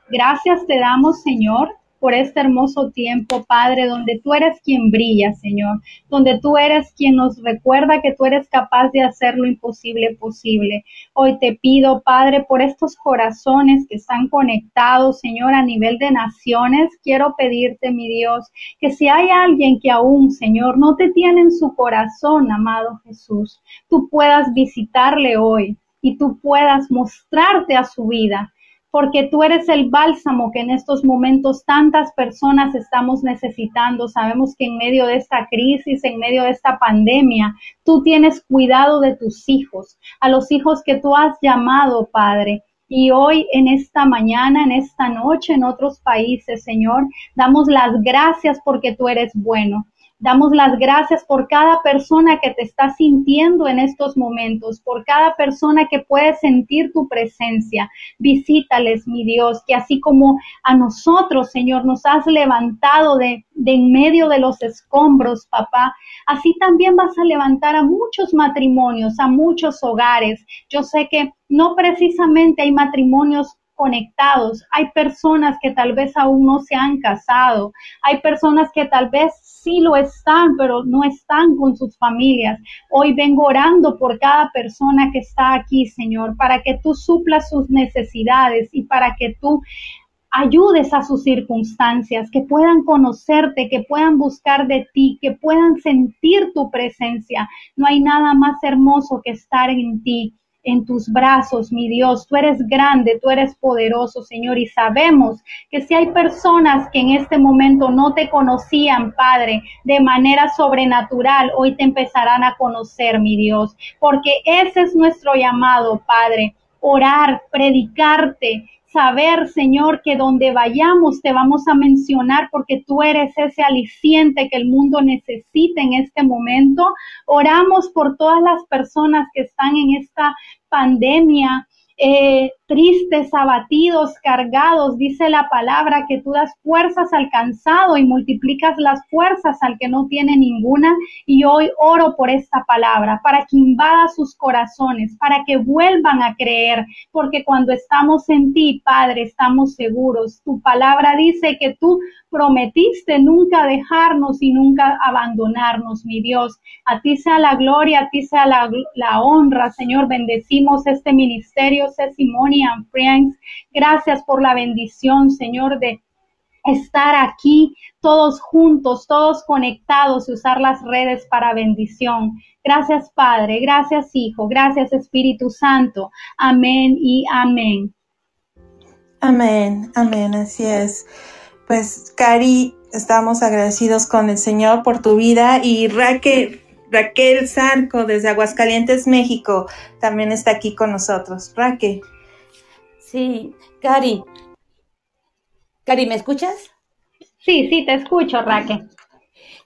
Gracias te damos, Señor, por este hermoso tiempo, Padre, donde tú eres quien brilla, Señor, donde tú eres quien nos recuerda que tú eres capaz de hacer lo imposible posible. Hoy te pido, Padre, por estos corazones que están conectados, Señor, a nivel de naciones, quiero pedirte, mi Dios, que si hay alguien que aún, Señor, no te tiene en su corazón, amado Jesús, tú puedas visitarle hoy y tú puedas mostrarte a su vida, porque tú eres el bálsamo que en estos momentos tantas personas estamos necesitando. Sabemos que en medio de esta crisis, en medio de esta pandemia, tú tienes cuidado de tus hijos, a los hijos que tú has llamado, Padre. Y hoy, en esta mañana, en esta noche, en otros países, Señor, damos las gracias porque tú eres bueno. Damos las gracias por cada persona que te está sintiendo en estos momentos, por cada persona que puede sentir tu presencia. Visítales, mi Dios, que así como a nosotros, Señor, nos has levantado de, de en medio de los escombros, papá, así también vas a levantar a muchos matrimonios, a muchos hogares. Yo sé que no precisamente hay matrimonios conectados. Hay personas que tal vez aún no se han casado. Hay personas que tal vez sí lo están, pero no están con sus familias. Hoy vengo orando por cada persona que está aquí, Señor, para que tú suplas sus necesidades y para que tú ayudes a sus circunstancias, que puedan conocerte, que puedan buscar de ti, que puedan sentir tu presencia. No hay nada más hermoso que estar en ti. En tus brazos, mi Dios. Tú eres grande, tú eres poderoso, Señor, y sabemos que si hay personas que en este momento no te conocían, Padre, de manera sobrenatural, hoy te empezarán a conocer, mi Dios, porque ese es nuestro llamado, Padre, orar, predicarte, saber, Señor, que donde vayamos te vamos a mencionar porque tú eres ese aliciente que el mundo necesita en este momento. Oramos por todas las personas que están en esta pandemia, eh, tristes, abatidos, cargados, dice la palabra que tú das fuerzas al cansado y multiplicas las fuerzas al que no tiene ninguna. Y hoy oro por esta palabra, para que invada sus corazones, para que vuelvan a creer, porque cuando estamos en ti, Padre, estamos seguros. Tu palabra dice que tú prometiste nunca dejarnos y nunca abandonarnos, mi Dios. A ti sea la gloria, a ti sea la, la honra, Señor. Bendecimos este ministerio, Testimonian Friends. Gracias por la bendición, Señor, de estar aquí todos juntos, todos conectados y usar las redes para bendición. Gracias Padre, gracias Hijo, gracias Espíritu Santo. Amén y amén. Amén, amén, así es. Pues, Cari, estamos agradecidos con el Señor por tu vida y Raquel, Raquel Zarco desde Aguascalientes, México, también está aquí con nosotros. Raquel. Sí, Cari. Cari, ¿me escuchas? Sí, sí, te escucho, Raquel.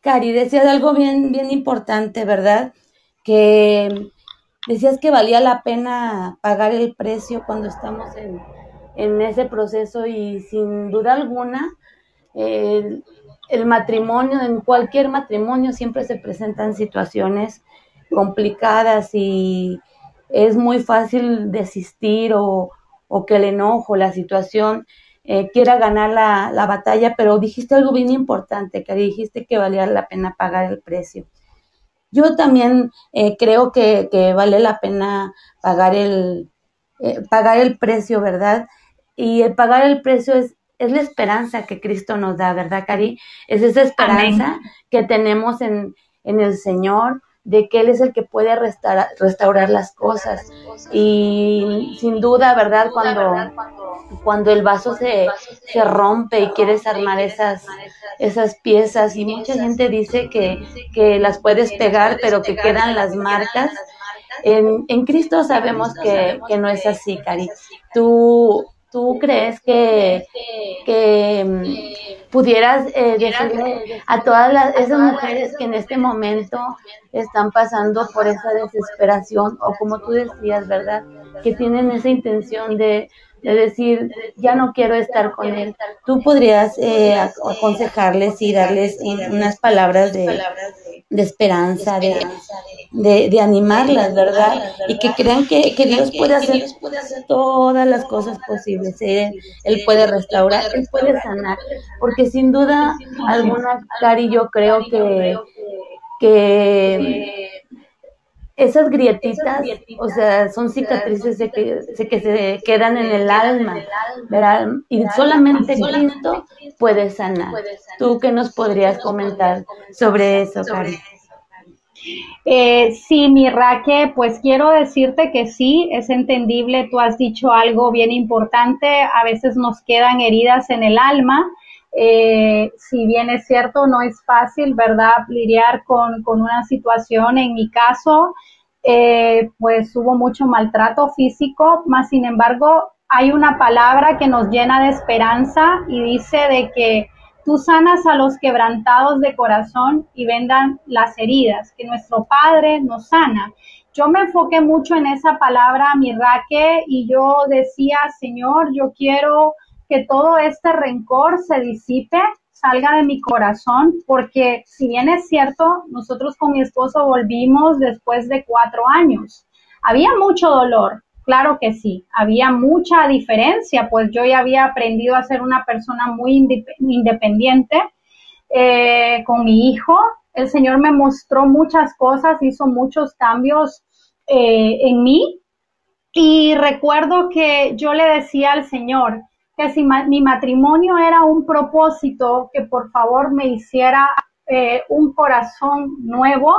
Cari, decías algo bien, bien importante, ¿verdad? Que decías que valía la pena pagar el precio cuando estamos en, en ese proceso y sin duda alguna el, matrimonio, en cualquier matrimonio siempre se presentan situaciones complicadas y es muy fácil desistir o, que el enojo, la situación eh, quiera ganar la, batalla, pero dijiste algo bien importante, que dijiste que valía la pena pagar el precio. Yo también eh, creo que, vale la pena pagar el, eh, pagar el precio, ¿verdad? Y el pagar el precio es es la esperanza que Cristo nos da, ¿verdad, Cari? Es esa esperanza que tenemos en, el Señor, de que Él es el que puede restaurar, restaurar las cosas. Y sin duda, ¿verdad? Cuando, cuando el vaso se, se rompe y quieres armar esas, esas piezas, y mucha gente dice que, que las puedes pegar, pero que quedan las marcas. En, en Cristo sabemos que, que no es así, Cari. Tú ¿Tú crees que, que mm, pudieras eh, decirle a todas las, esas mujeres que en este momento están pasando por esa desesperación o como tú decías, ¿verdad? Que tienen esa intención de, de decir, ya no quiero estar con él. Tú podrías eh, aconsejarles y darles unas palabras de, de esperanza, de, de, animarlas, ¿verdad? Y que crean que, Dios puede hacer todas las cosas posibles. Él, él puede restaurar, Él puede sanar. Porque sin duda alguna, Cari, yo creo que, que esas grietitas, o sea, son cicatrices de que, que se quedan en el alma, ¿verdad? Y solamente Cristo puede sanar. ¿Tú qué nos podrías comentar sobre eso, Cari? Eh, sí, mi Raque, pues quiero decirte que sí, es entendible, tú has dicho algo bien importante, a veces nos quedan heridas en el alma, eh, si bien es cierto, no es fácil, ¿verdad?, lidiar con, una situación. En mi caso, eh, pues hubo mucho maltrato físico, más sin embargo, hay una palabra que nos llena de esperanza y dice de que tú sanas a los quebrantados de corazón y vendan las heridas, que nuestro Padre nos sana. Yo me enfoqué mucho en esa palabra, mi raque, y yo decía, Señor, yo quiero que todo este rencor se disipe, salga de mi corazón, porque si bien es cierto, nosotros con mi esposo volvimos después de cuatro años. Había mucho dolor, claro que sí, había mucha diferencia, pues yo ya había aprendido a ser una persona muy independiente eh, con mi hijo. El Señor me mostró muchas cosas, hizo muchos cambios eh, en mí. Y recuerdo que yo le decía al Señor, que si mi matrimonio era un propósito, que por favor me hiciera eh, un corazón nuevo,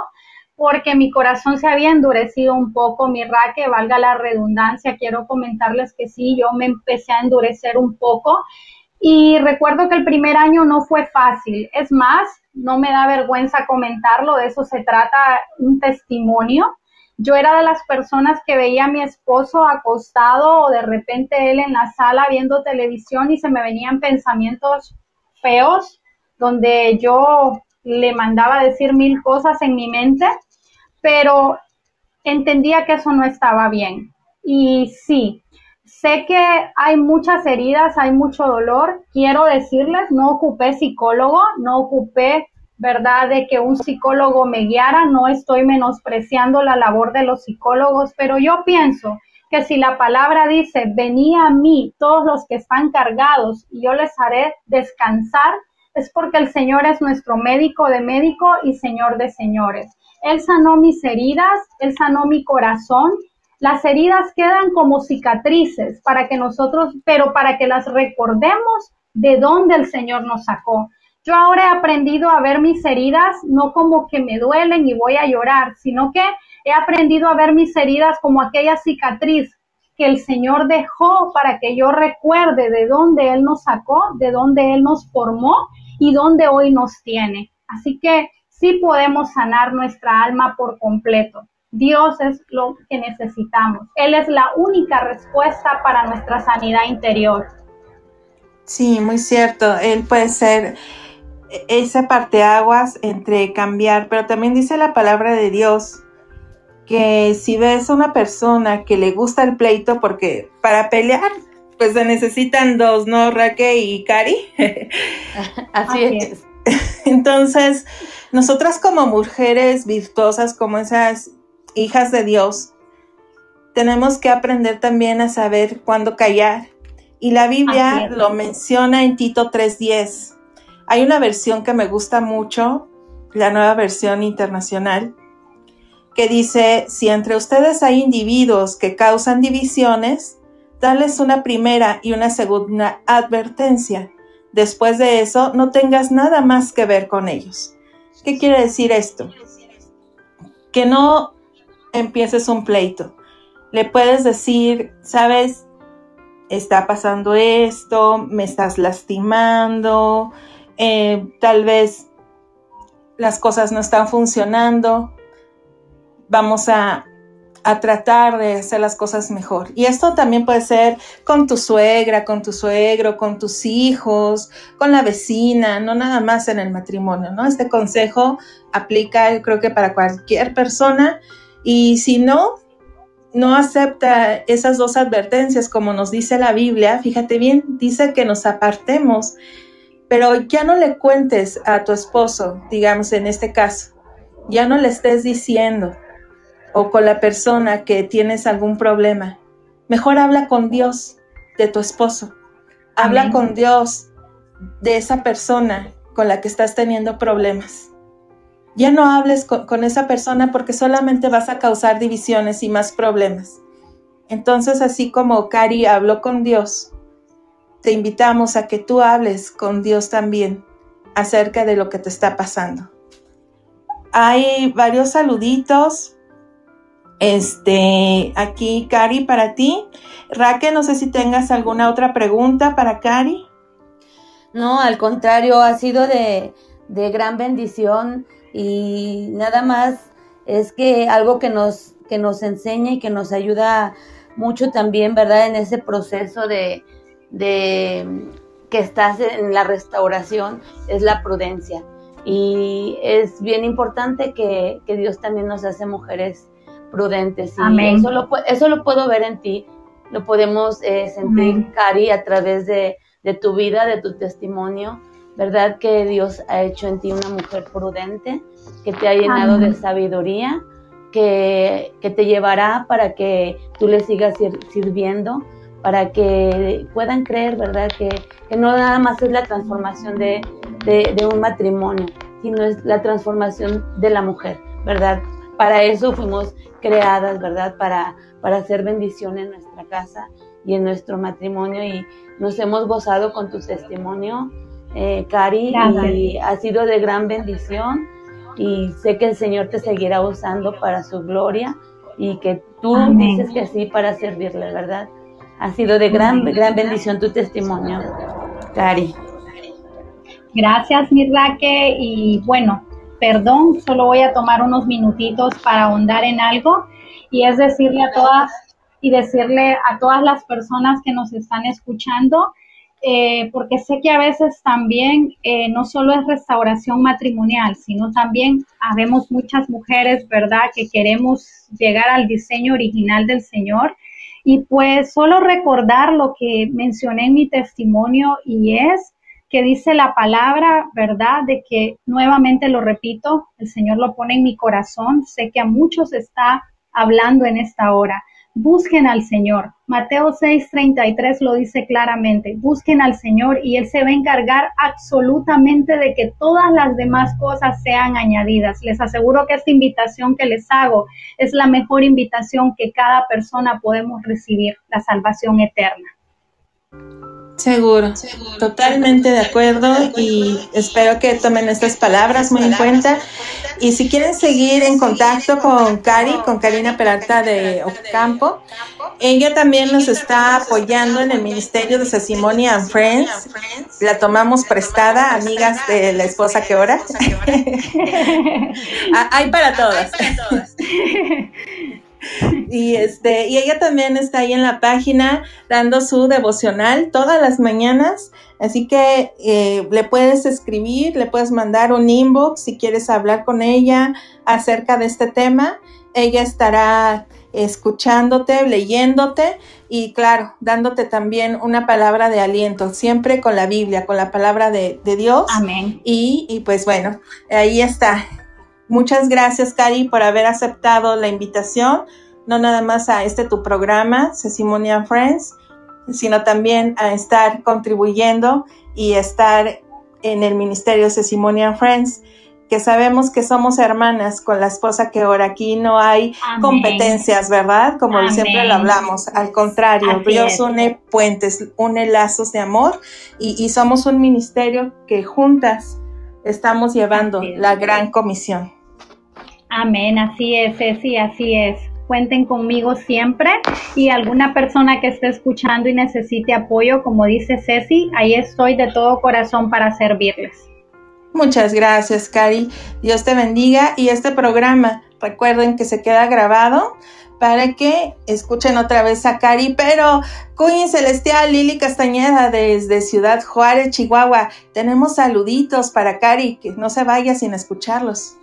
porque mi corazón se había endurecido un poco, mi raque, valga la redundancia, quiero comentarles que sí, yo me empecé a endurecer un poco. Y recuerdo que el primer año no fue fácil, es más, no me da vergüenza comentarlo, de eso se trata un testimonio. Yo era de las personas que veía a mi esposo acostado o de repente él en la sala viendo televisión y se me venían pensamientos feos donde yo le mandaba decir mil cosas en mi mente, pero entendía que eso no estaba bien. Y sí, sé que hay muchas heridas, hay mucho dolor. Quiero decirles, no ocupé psicólogo, no ocupé, ¿verdad?, de que un psicólogo me guiara. No estoy menospreciando la labor de los psicólogos, pero yo pienso que si la palabra dice, venía a mí todos los que están cargados y yo les haré descansar, es porque el Señor es nuestro médico de médico y Señor de señores. Él sanó mis heridas, Él sanó mi corazón. Las heridas quedan como cicatrices para que nosotros, pero para que las recordemos de dónde el Señor nos sacó. Yo ahora he aprendido a ver mis heridas no como que me duelen y voy a llorar, sino que he aprendido a ver mis heridas como aquella cicatriz que el Señor dejó para que yo recuerde de dónde Él nos sacó, de dónde Él nos formó y dónde hoy nos tiene. Así que sí podemos sanar nuestra alma por completo. Dios es lo que necesitamos. Él es la única respuesta para nuestra sanidad interior. Sí, muy cierto. Él puede ser esa parteaguas entre cambiar, pero también dice la palabra de Dios que si ves a una persona que le gusta el pleito, porque para pelear pues se necesitan dos, ¿no? Raque y Cari. Así, es. Entonces, nosotras como mujeres virtuosas, como esas hijas de Dios, tenemos que aprender también a saber cuándo callar. Y la Biblia lo menciona en Tito 3.10. Hay una versión que me gusta mucho, la nueva versión internacional, que dice, si entre ustedes hay individuos que causan divisiones, Dales una primera y una segunda advertencia. Después de eso, no tengas nada más que ver con ellos. ¿Qué quiere decir esto? Que no empieces un pleito. Le puedes decir, sabes, está pasando esto, me estás lastimando, eh, tal vez las cosas no están funcionando. Vamos a a tratar de hacer las cosas mejor. Y esto también puede ser con tu suegra, con tu suegro, con tus hijos, con la vecina, no nada más en el matrimonio, ¿no? Este consejo aplica, yo creo que para cualquier persona. Y si no, no acepta esas dos advertencias como nos dice la Biblia, fíjate bien, dice que nos apartemos, pero ya no le cuentes a tu esposo, digamos en este caso, ya no le estés diciendo, o con la persona que tienes algún problema, mejor habla con Dios de tu esposo. Habla con Dios de esa persona con la que estás teniendo problemas. Ya no hables con, esa persona porque solamente vas a causar divisiones y más problemas. Entonces, así como Cari habló con Dios, te invitamos a que tú hables con Dios también acerca de lo que te está pasando. Hay varios saluditos. Este, aquí Cari para ti. Raque, no sé si tengas alguna otra pregunta para Cari. No, al contrario, ha sido de, de gran bendición y nada más es que algo que nos, que nos enseña y que nos ayuda mucho también, ¿verdad? En ese proceso de, de que estás en la restauración es la prudencia. Y es bien importante que, que Dios también nos hace mujeres prudentes. Y Eso lo, eso lo puedo ver en ti, lo podemos eh, sentir, Cari, a través de, tu vida, de tu testimonio, ¿verdad? Que Dios ha hecho en ti una mujer prudente, que te ha llenado de sabiduría, que, te llevará para que tú le sigas sirviendo, para que puedan creer, ¿verdad? Que, no nada más es la transformación de, de un matrimonio, sino es la transformación de la mujer, ¿verdad? Para eso fuimos creadas, ¿verdad? Para, para hacer bendición en nuestra casa y en nuestro matrimonio y nos hemos gozado con tu testimonio, eh, Cari, y ha sido de gran bendición. y sé que el Señor te seguirá usando para su gloria y que tú dices que sí para servirle, ¿verdad? Ha sido de gran, gran bendición tu testimonio, Cari. Gracias, mi Raque. Y bueno, perdón, solo voy a tomar unos minutitos para ahondar en algo y es decirle a todas y decirle a todas las personas que nos están escuchando, eh, porque sé que a veces también eh, no solo es restauración matrimonial, sino también habemos muchas mujeres, ¿verdad?, que queremos llegar al diseño original del Señor. Y pues solo recordar lo que mencioné en mi testimonio y es que dice la palabra, ¿verdad? De que nuevamente lo repito, el Señor lo pone en mi corazón, sé que a muchos está hablando en esta hora. Busquen al Señor. Mateo 6:33 lo dice claramente. Busquen al Señor y Él se va a encargar absolutamente de que todas las demás cosas sean añadidas. Les aseguro que esta invitación que les hago es la mejor invitación que cada persona podemos recibir, la salvación eterna. Seguro, totalmente de acuerdo y espero que tomen estas palabras muy en cuenta. Y si quieren seguir en contacto con Cari, con Karina Peralta de Ocampo, ella también nos está apoyando en el Ministerio de Sesimonia and Friends. La tomamos prestada, amigas de la esposa que ora. Ah, hay para todas. Y este, y ella también está ahí en la página dando su devocional todas las mañanas. Así que eh, le puedes escribir, le puedes mandar un inbox si quieres hablar con ella acerca de este tema. Ella estará escuchándote, leyéndote y claro, dándote también una palabra de aliento, siempre con la Biblia, con la palabra de, Dios. Amén. Y, y pues bueno, ahí está. Muchas gracias, Cari, por haber aceptado la invitación, no nada más a este tu programa, Sesimonia Friends, sino también a estar contribuyendo y estar en el Ministerio Sesimonia Friends, que sabemos que somos hermanas con la esposa que ahora aquí no hay competencias, ¿verdad? Como siempre lo hablamos, al contrario, Dios une puentes, une lazos de amor y, y somos un ministerio que juntas estamos llevando la gran comisión. Amén, así es, sí, así es. Cuenten conmigo siempre y alguna persona que esté escuchando y necesite apoyo, como dice Ceci, ahí estoy de todo corazón para servirles. Muchas gracias, Cari. Dios te bendiga y este programa, recuerden que se queda grabado para que escuchen otra vez a Cari, pero Queen Celestial, Lili Castañeda desde Ciudad Juárez, Chihuahua, tenemos saluditos para Cari, que no se vaya sin escucharlos.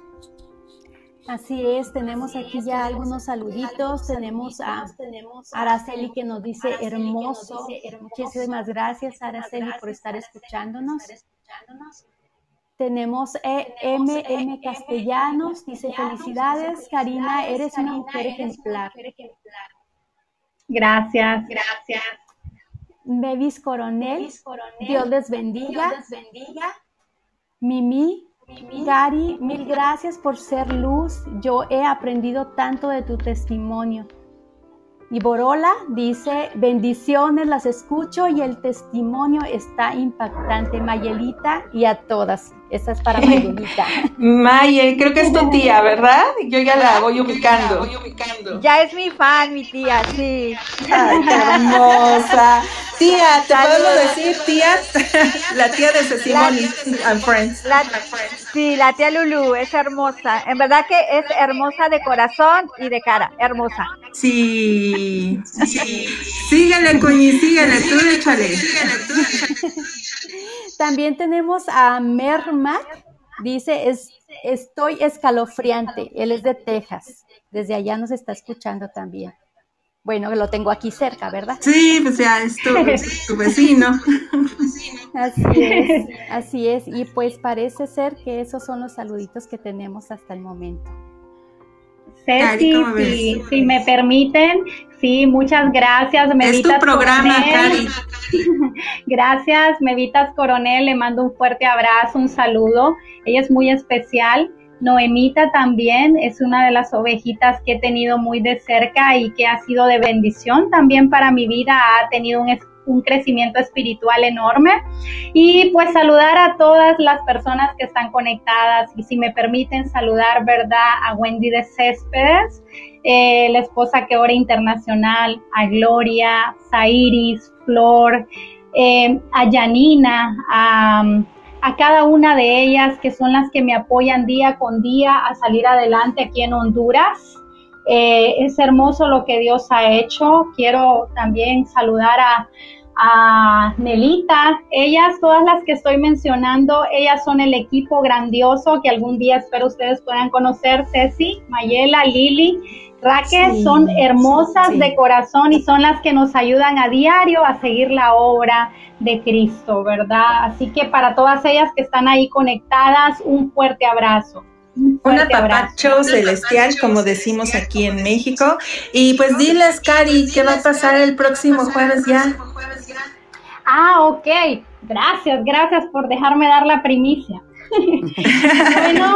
Así es, tenemos aquí ya algunos saluditos. Tenemos a Araceli que nos dice hermoso. Muchísimas gracias, Araceli, por estar escuchándonos. Tenemos MM Castellanos, dice felicidades, Karina, eres una mujer ejemplar. Gracias, gracias. Bevis Coronel, Dios les bendiga. Mimi, Gary, mil gracias por ser luz. Yo he aprendido tanto de tu testimonio. Y Borola dice, bendiciones, las escucho y el testimonio está impactante. Mayelita y a todas. Esa es para Mayelita. Mayel, creo que es tu tía, ¿verdad? Yo ya la voy ubicando. Ya es mi fan, mi tía, sí. Ay, qué hermosa. Tía, ¿te puedo decir tía? la tía de Sesimoni and Friends. sí, la tía Lulu es hermosa. En verdad que es hermosa de corazón y de cara. Hermosa. Sí, sí. Síguele, Coñi, síguele, tú échale. También tenemos a Mermac, dice, es, estoy escalofriante, él es de Texas, desde allá nos está escuchando también. Bueno, lo tengo aquí cerca, ¿verdad? Sí, pues ya es tu, vecino. Así es, así es. Y pues parece ser que esos son los saluditos que tenemos hasta el momento. Ceci, si, si, me permiten, sí, muchas gracias. Meditas es tu programa, Cari. gracias, Mevitas Coronel, le mando un fuerte abrazo, un saludo. Ella es muy especial. Noemita también es una de las ovejitas que he tenido muy de cerca y que ha sido de bendición también para mi vida. Ha tenido un un crecimiento espiritual enorme. Y pues saludar a todas las personas que están conectadas y si me permiten saludar, ¿verdad? A Wendy de Céspedes, eh, la esposa que ora internacional, a Gloria, Zairis, Flor, eh, a Janina, a a cada una de ellas que son las que me apoyan día con día a salir adelante aquí en Honduras. Eh, es hermoso lo que Dios ha hecho. Quiero también saludar a, a Nelita. Ellas, todas las que estoy mencionando, ellas son el equipo grandioso que algún día espero ustedes puedan conocer. Ceci, Mayela, Lili, Raquel, son hermosas de corazón y son las que nos ayudan a diario a seguir la obra de Cristo, ¿verdad? Así que para todas ellas que están ahí conectadas, un fuerte abrazo. Un apapacho celestial, como decimos aquí en México. Y pues diles, Cari, ¿qué va a pasar el próximo jueves ya? Ah, ok. Gracias, gracias por dejarme dar la primicia. bueno,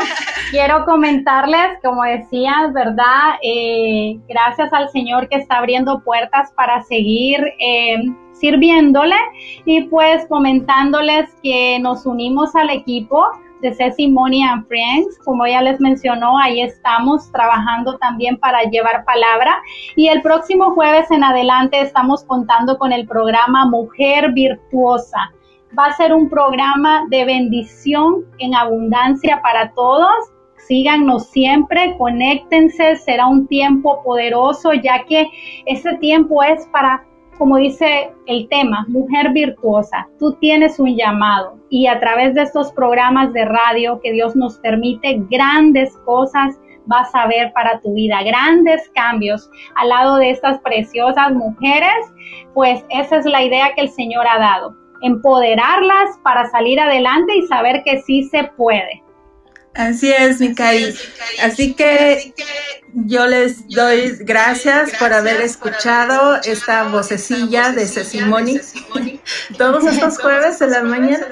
quiero comentarles, como decías, ¿verdad? Eh, gracias al Señor que está abriendo puertas para seguir eh, sirviéndole y pues comentándoles que nos unimos al equipo de Cecimony and Friends. Como ya les mencionó, ahí estamos trabajando también para llevar palabra. Y el próximo jueves en adelante estamos contando con el programa Mujer Virtuosa. Va a ser un programa de bendición en abundancia para todos. Síganos siempre, conéctense, será un tiempo poderoso ya que ese tiempo es para como dice el tema, mujer virtuosa, tú tienes un llamado y a través de estos programas de radio que Dios nos permite, grandes cosas vas a ver para tu vida, grandes cambios al lado de estas preciosas mujeres, pues esa es la idea que el Señor ha dado, empoderarlas para salir adelante y saber que sí se puede. Así es, mi Así que yo les doy gracias por haber escuchado esta vocecilla de Sesimoni todos estos jueves de la mañana.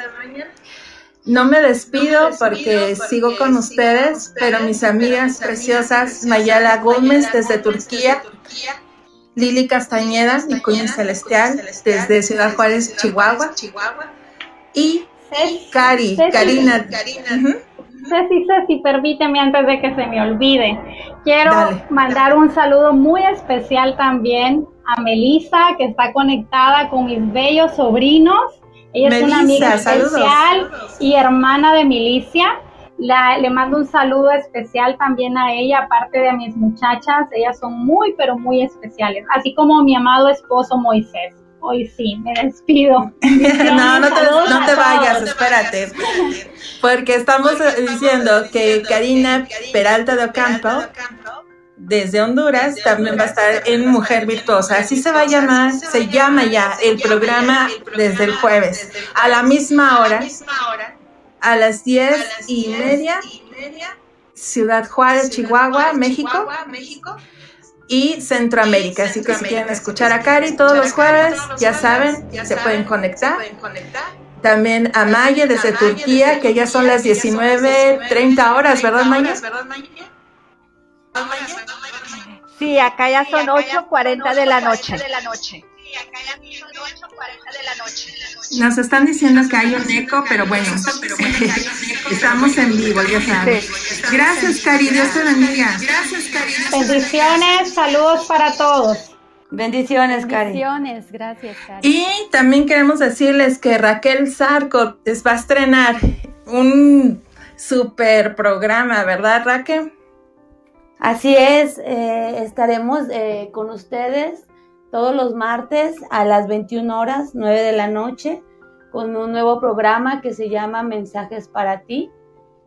No me despido porque sigo con ustedes, pero mis amigas preciosas, Mayala Gómez desde Turquía, Lili Castañeda, mi cuña celestial, desde Ciudad Juárez, Chihuahua, y Cari, Karina. Ceci, Ceci, permíteme antes de que se me olvide. Quiero mandar un saludo muy especial también a Melissa, que está conectada con mis bellos sobrinos. Ella es una amiga especial y hermana de Milicia. le mando un saludo especial también a ella, aparte de a mis muchachas. Ellas son muy, pero muy especiales, así como mi amado esposo Moisés hoy sí, me despido. no, no te, no te vayas, espérate. Porque estamos diciendo que Karina Peralta de Ocampo, desde Honduras, también va a estar en Mujer Virtuosa. Así se va a llamar, se llama ya el programa desde el jueves, a la misma hora, a las diez y media, Ciudad Juárez, Chihuahua, México y Centroamérica. Así que si quieren escuchar a Cari todos los jueves, ya saben, se pueden conectar. También a Maya desde Turquía, que ya son las 19.30 horas, ¿verdad, Maya? Sí, acá ya son 8.40 de la noche. Nos están diciendo que hay un eco, pero bueno, estamos en vivo, ya sabes. Gracias, Cari, Dios te bendiga. Gracias, Cari. Bendiciones, saludos para todos. Bendiciones, Cari. Bendiciones, gracias, Cari. Y también queremos decirles que Raquel Zarco va a estrenar un super programa, ¿verdad, Raquel? Así es, eh, estaremos eh, con ustedes todos los martes a las 21 horas, 9 de la noche, con un nuevo programa que se llama Mensajes para ti.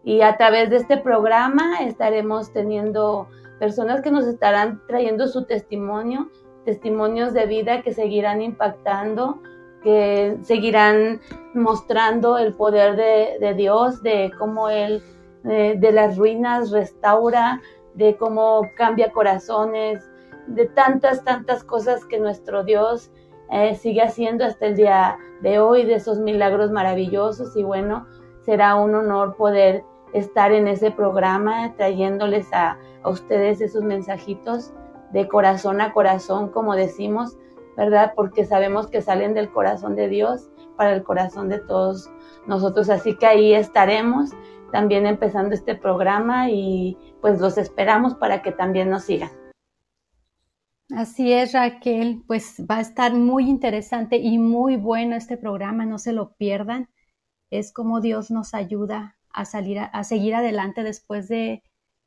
Y a través de este programa estaremos teniendo personas que nos estarán trayendo su testimonio, testimonios de vida que seguirán impactando, que seguirán mostrando el poder de, Dios, de cómo Él eh, de las ruinas restaura, de cómo cambia corazones, de tantas, tantas cosas que nuestro Dios eh, sigue haciendo hasta el día de hoy, de esos milagros maravillosos. Y bueno, será un honor poder estar en ese programa trayéndoles a, a ustedes esos mensajitos de corazón a corazón, como decimos, ¿verdad? Porque sabemos que salen del corazón de Dios para el corazón de todos nosotros. Así que ahí estaremos también empezando este programa y pues los esperamos para que también nos sigan. Así es, Raquel, pues va a estar muy interesante y muy bueno este programa, no se lo pierdan. Es como Dios nos ayuda a salir, a, seguir adelante después de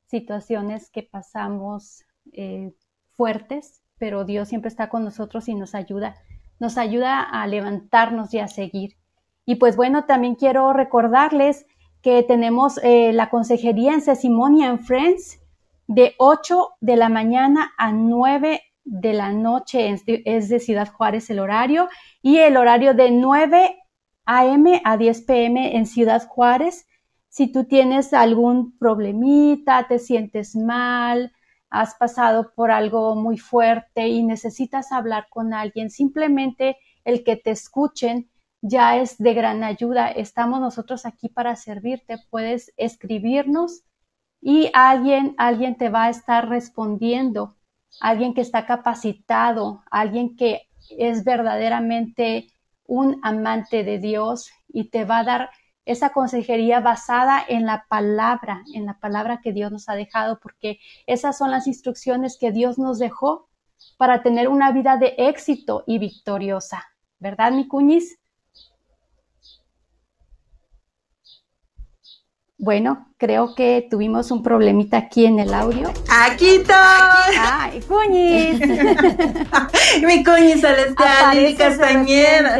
situaciones que pasamos eh, fuertes, pero Dios siempre está con nosotros y nos ayuda, nos ayuda a levantarnos y a seguir. Y pues bueno, también quiero recordarles que tenemos eh, la consejería en Sesimonia and Friends de 8 de la mañana a 9 de la noche, es de Ciudad Juárez el horario, y el horario de 9 a.m. a 10 p.m. en Ciudad Juárez. Si tú tienes algún problemita, te sientes mal, has pasado por algo muy fuerte y necesitas hablar con alguien, simplemente el que te escuchen ya es de gran ayuda. Estamos nosotros aquí para servirte. Puedes escribirnos y alguien, alguien te va a estar respondiendo, alguien que está capacitado, alguien que es verdaderamente un amante de Dios y te va a dar esa consejería basada en la palabra, en la palabra que Dios nos ha dejado, porque esas son las instrucciones que Dios nos dejó para tener una vida de éxito y victoriosa. ¿Verdad, mi cuñis? Bueno, creo que tuvimos un problemita aquí en el audio. ¡Aquí estoy! ¡Ay, cuñis! Mi cuñis celestial, Lili Castañeda.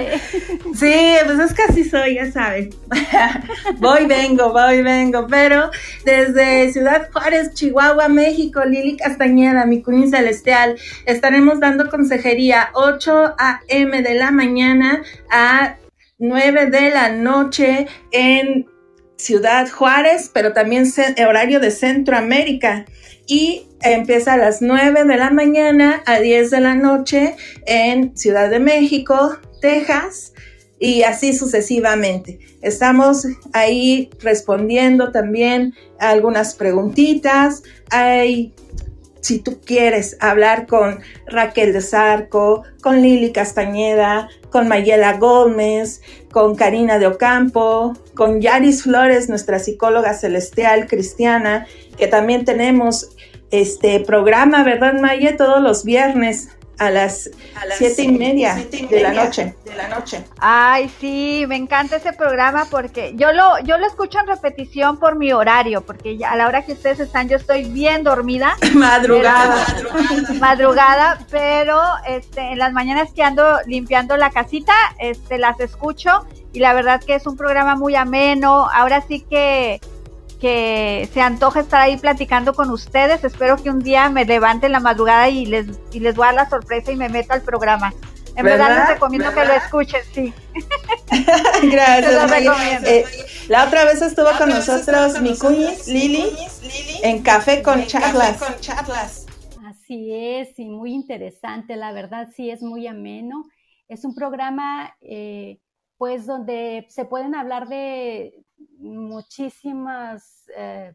Sí, pues es que así soy, ya saben. voy, vengo, voy, vengo. Pero desde Ciudad Juárez, Chihuahua, México, Lili Castañeda, mi cuñis celestial, estaremos dando consejería 8 a.m. de la mañana a 9 de la noche en Ciudad Juárez, pero también horario de Centroamérica. Y empieza a las 9 de la mañana a 10 de la noche en Ciudad de México, Texas, y así sucesivamente. Estamos ahí respondiendo también a algunas preguntitas. Hay si tú quieres hablar con Raquel de Zarco, con Lili Castañeda, con Mayela Gómez, con Karina de Ocampo, con Yaris Flores, nuestra psicóloga celestial cristiana, que también tenemos este programa, ¿verdad, Maya? Todos los viernes a las, siete, y media, de, la noche, de la noche. Ay, sí, me encanta ese programa porque yo lo, yo lo escucho en repetición por mi horario, porque a la hora que ustedes están yo estoy bien dormida. madrugada. madrugada, pero este, en las mañanas que ando limpiando la casita, este, las escucho y la verdad que es un programa muy ameno. Ahora sí que que se antoja estar ahí platicando con ustedes. Espero que un día me levante en la madrugada y les, y les voy a dar la sorpresa y me meto al programa. En verdad, les recomiendo que lo escuchen, sí. Gracias. Eh, la otra vez estuvo con nosotros mi cuñis, Lili, en Café con Charlas. Así es, y muy interesante, la verdad sí es muy ameno. Es un programa, eh, pues, donde se pueden hablar de muchísimas eh,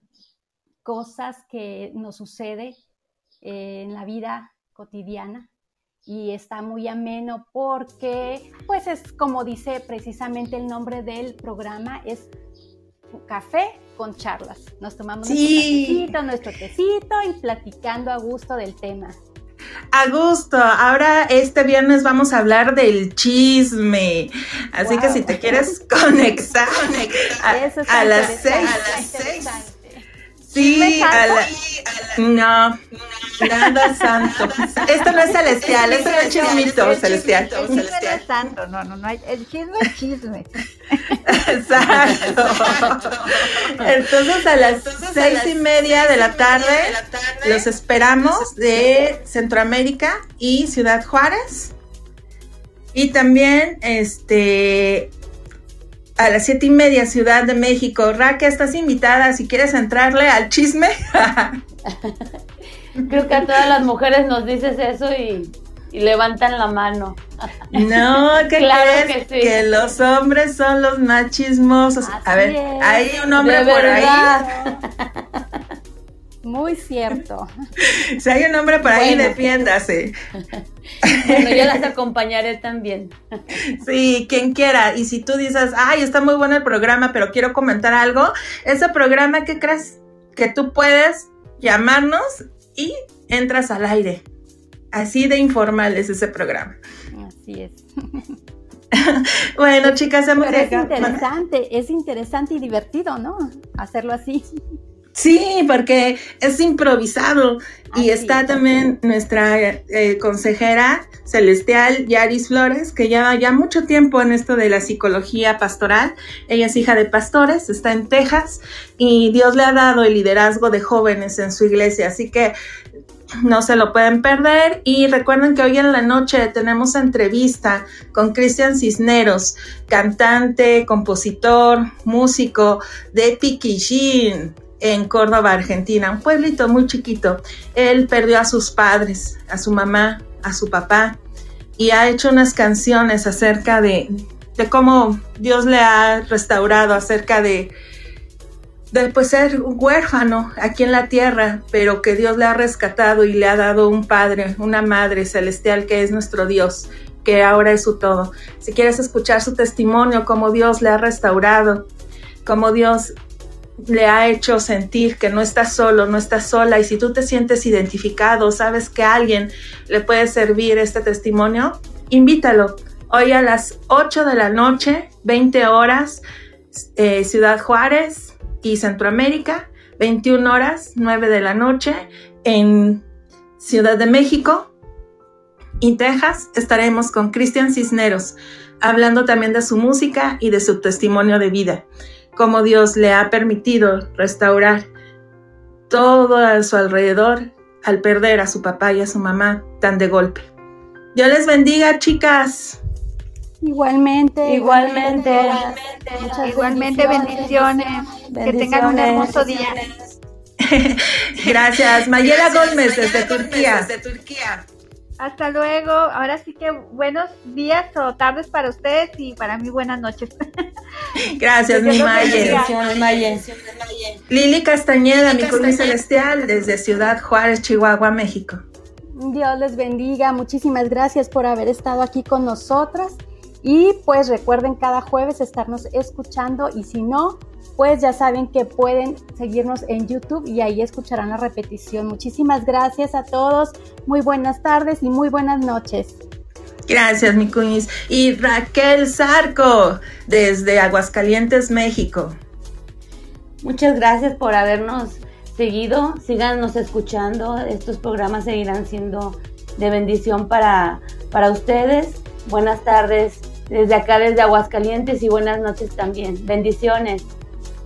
cosas que nos sucede eh, en la vida cotidiana y está muy ameno porque pues es como dice precisamente el nombre del programa es café con charlas. Nos tomamos nuestro nuestro tecito y platicando a gusto del tema. A gusto. Ahora este viernes vamos a hablar del chisme. Así que si te quieres conectar, a, las seis. A las seis. Sí, a la, no, nada santo. Esto no es celestial, esto no es chismito celestial. El chisme no es santo, no, no, no, el chisme es chisme. Exacto. Entonces a las seis y media de la tarde los esperamos de Centroamérica y Ciudad Juárez. Y también este a las siete y media, Ciudad de México. Raque, estás invitada si quieres entrarle al chisme. Creo que a todas las mujeres nos dices eso y, levantan la mano. No, ¿qué claro crees? Que, que, los hombres son los más chismosos. a ver, hay un hombre por ahí. Muy cierto. si hay un hombre por ahí, defiéndase. bueno, yo las acompañaré también. sí, quien quiera. Y si tú dices, ay, está muy bueno el programa, pero quiero comentar algo, ese programa, ¿qué crees? Que tú puedes llamarnos y entras al aire. Así de informal es ese programa. Así es. bueno, chicas, hemos Es interesante, es interesante y divertido, ¿no? Hacerlo así. Sí, porque es improvisado. y está también nuestra eh, consejera celestial, Yaris Flores, que lleva ya mucho tiempo en esto de la psicología pastoral. Ella es hija de pastores, está en Texas y Dios le ha dado el liderazgo de jóvenes en su iglesia. Así que no se lo pueden perder. Y recuerden que hoy en la noche tenemos entrevista con Cristian Cisneros, cantante, compositor, músico de Piquillín en Córdoba, Argentina, un pueblito muy chiquito. Él perdió a sus padres, a su mamá, a su papá, y ha hecho unas canciones acerca de, de cómo Dios le ha restaurado, acerca de, de pues, ser huérfano aquí en la tierra, pero que Dios le ha rescatado y le ha dado un padre, una madre celestial que es nuestro Dios, que ahora es su todo. Si quieres escuchar su testimonio, cómo Dios le ha restaurado, cómo Dios le ha hecho sentir que no estás solo, no estás sola y si tú te sientes identificado, sabes que alguien le puede servir este testimonio, invítalo. Hoy a las 8 de la noche, 20 horas, eh, Ciudad Juárez y Centroamérica, 21 horas, 9 de la noche en Ciudad de México y Texas estaremos con Cristian Cisneros, hablando también de su música y de su testimonio de vida cómo Dios le ha permitido restaurar todo a su alrededor al perder a su papá y a su mamá tan de golpe. Dios les bendiga, chicas. Igualmente, igualmente, igualmente, bendiciones. Que tengan un hermoso día. Gracias, Mayela Gómez desde Turquía. Desde Turquía. Hasta luego. Ahora sí que buenos días o tardes para ustedes y para mí buenas noches. Gracias, mi Maye. Lili Castañeda, mi Cruz celestial, desde Ciudad Juárez, Chihuahua, México. Dios les bendiga. Muchísimas gracias por haber estado aquí con nosotras. Y pues recuerden cada jueves estarnos escuchando y si no, pues ya saben que pueden seguirnos en YouTube y ahí escucharán la repetición. Muchísimas gracias a todos, muy buenas tardes y muy buenas noches. Gracias, mi cuñis. Y Raquel Zarco, desde Aguascalientes, México. Muchas gracias por habernos seguido. Síganos escuchando. Estos programas seguirán siendo de bendición para, para ustedes. Buenas tardes desde acá, desde Aguascalientes y buenas noches también. Bendiciones.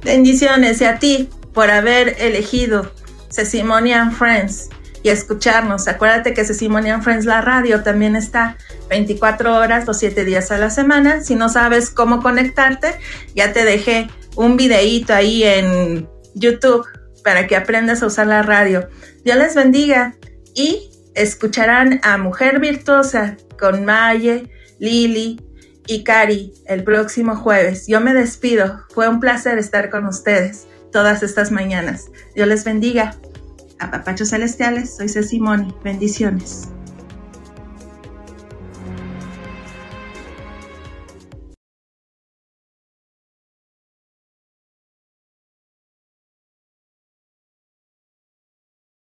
Bendiciones y a ti por haber elegido Sesimonian Friends y escucharnos. Acuérdate que Sesimonian Friends, la radio, también está 24 horas, los 7 días a la semana. Si no sabes cómo conectarte, ya te dejé un videíto ahí en YouTube para que aprendas a usar la radio. Dios les bendiga y escucharán a Mujer Virtuosa con Maye, Lili, y Cari el próximo jueves. Yo me despido. Fue un placer estar con ustedes todas estas mañanas. Dios les bendiga. A Papachos Celestiales, soy Ceci Bendiciones.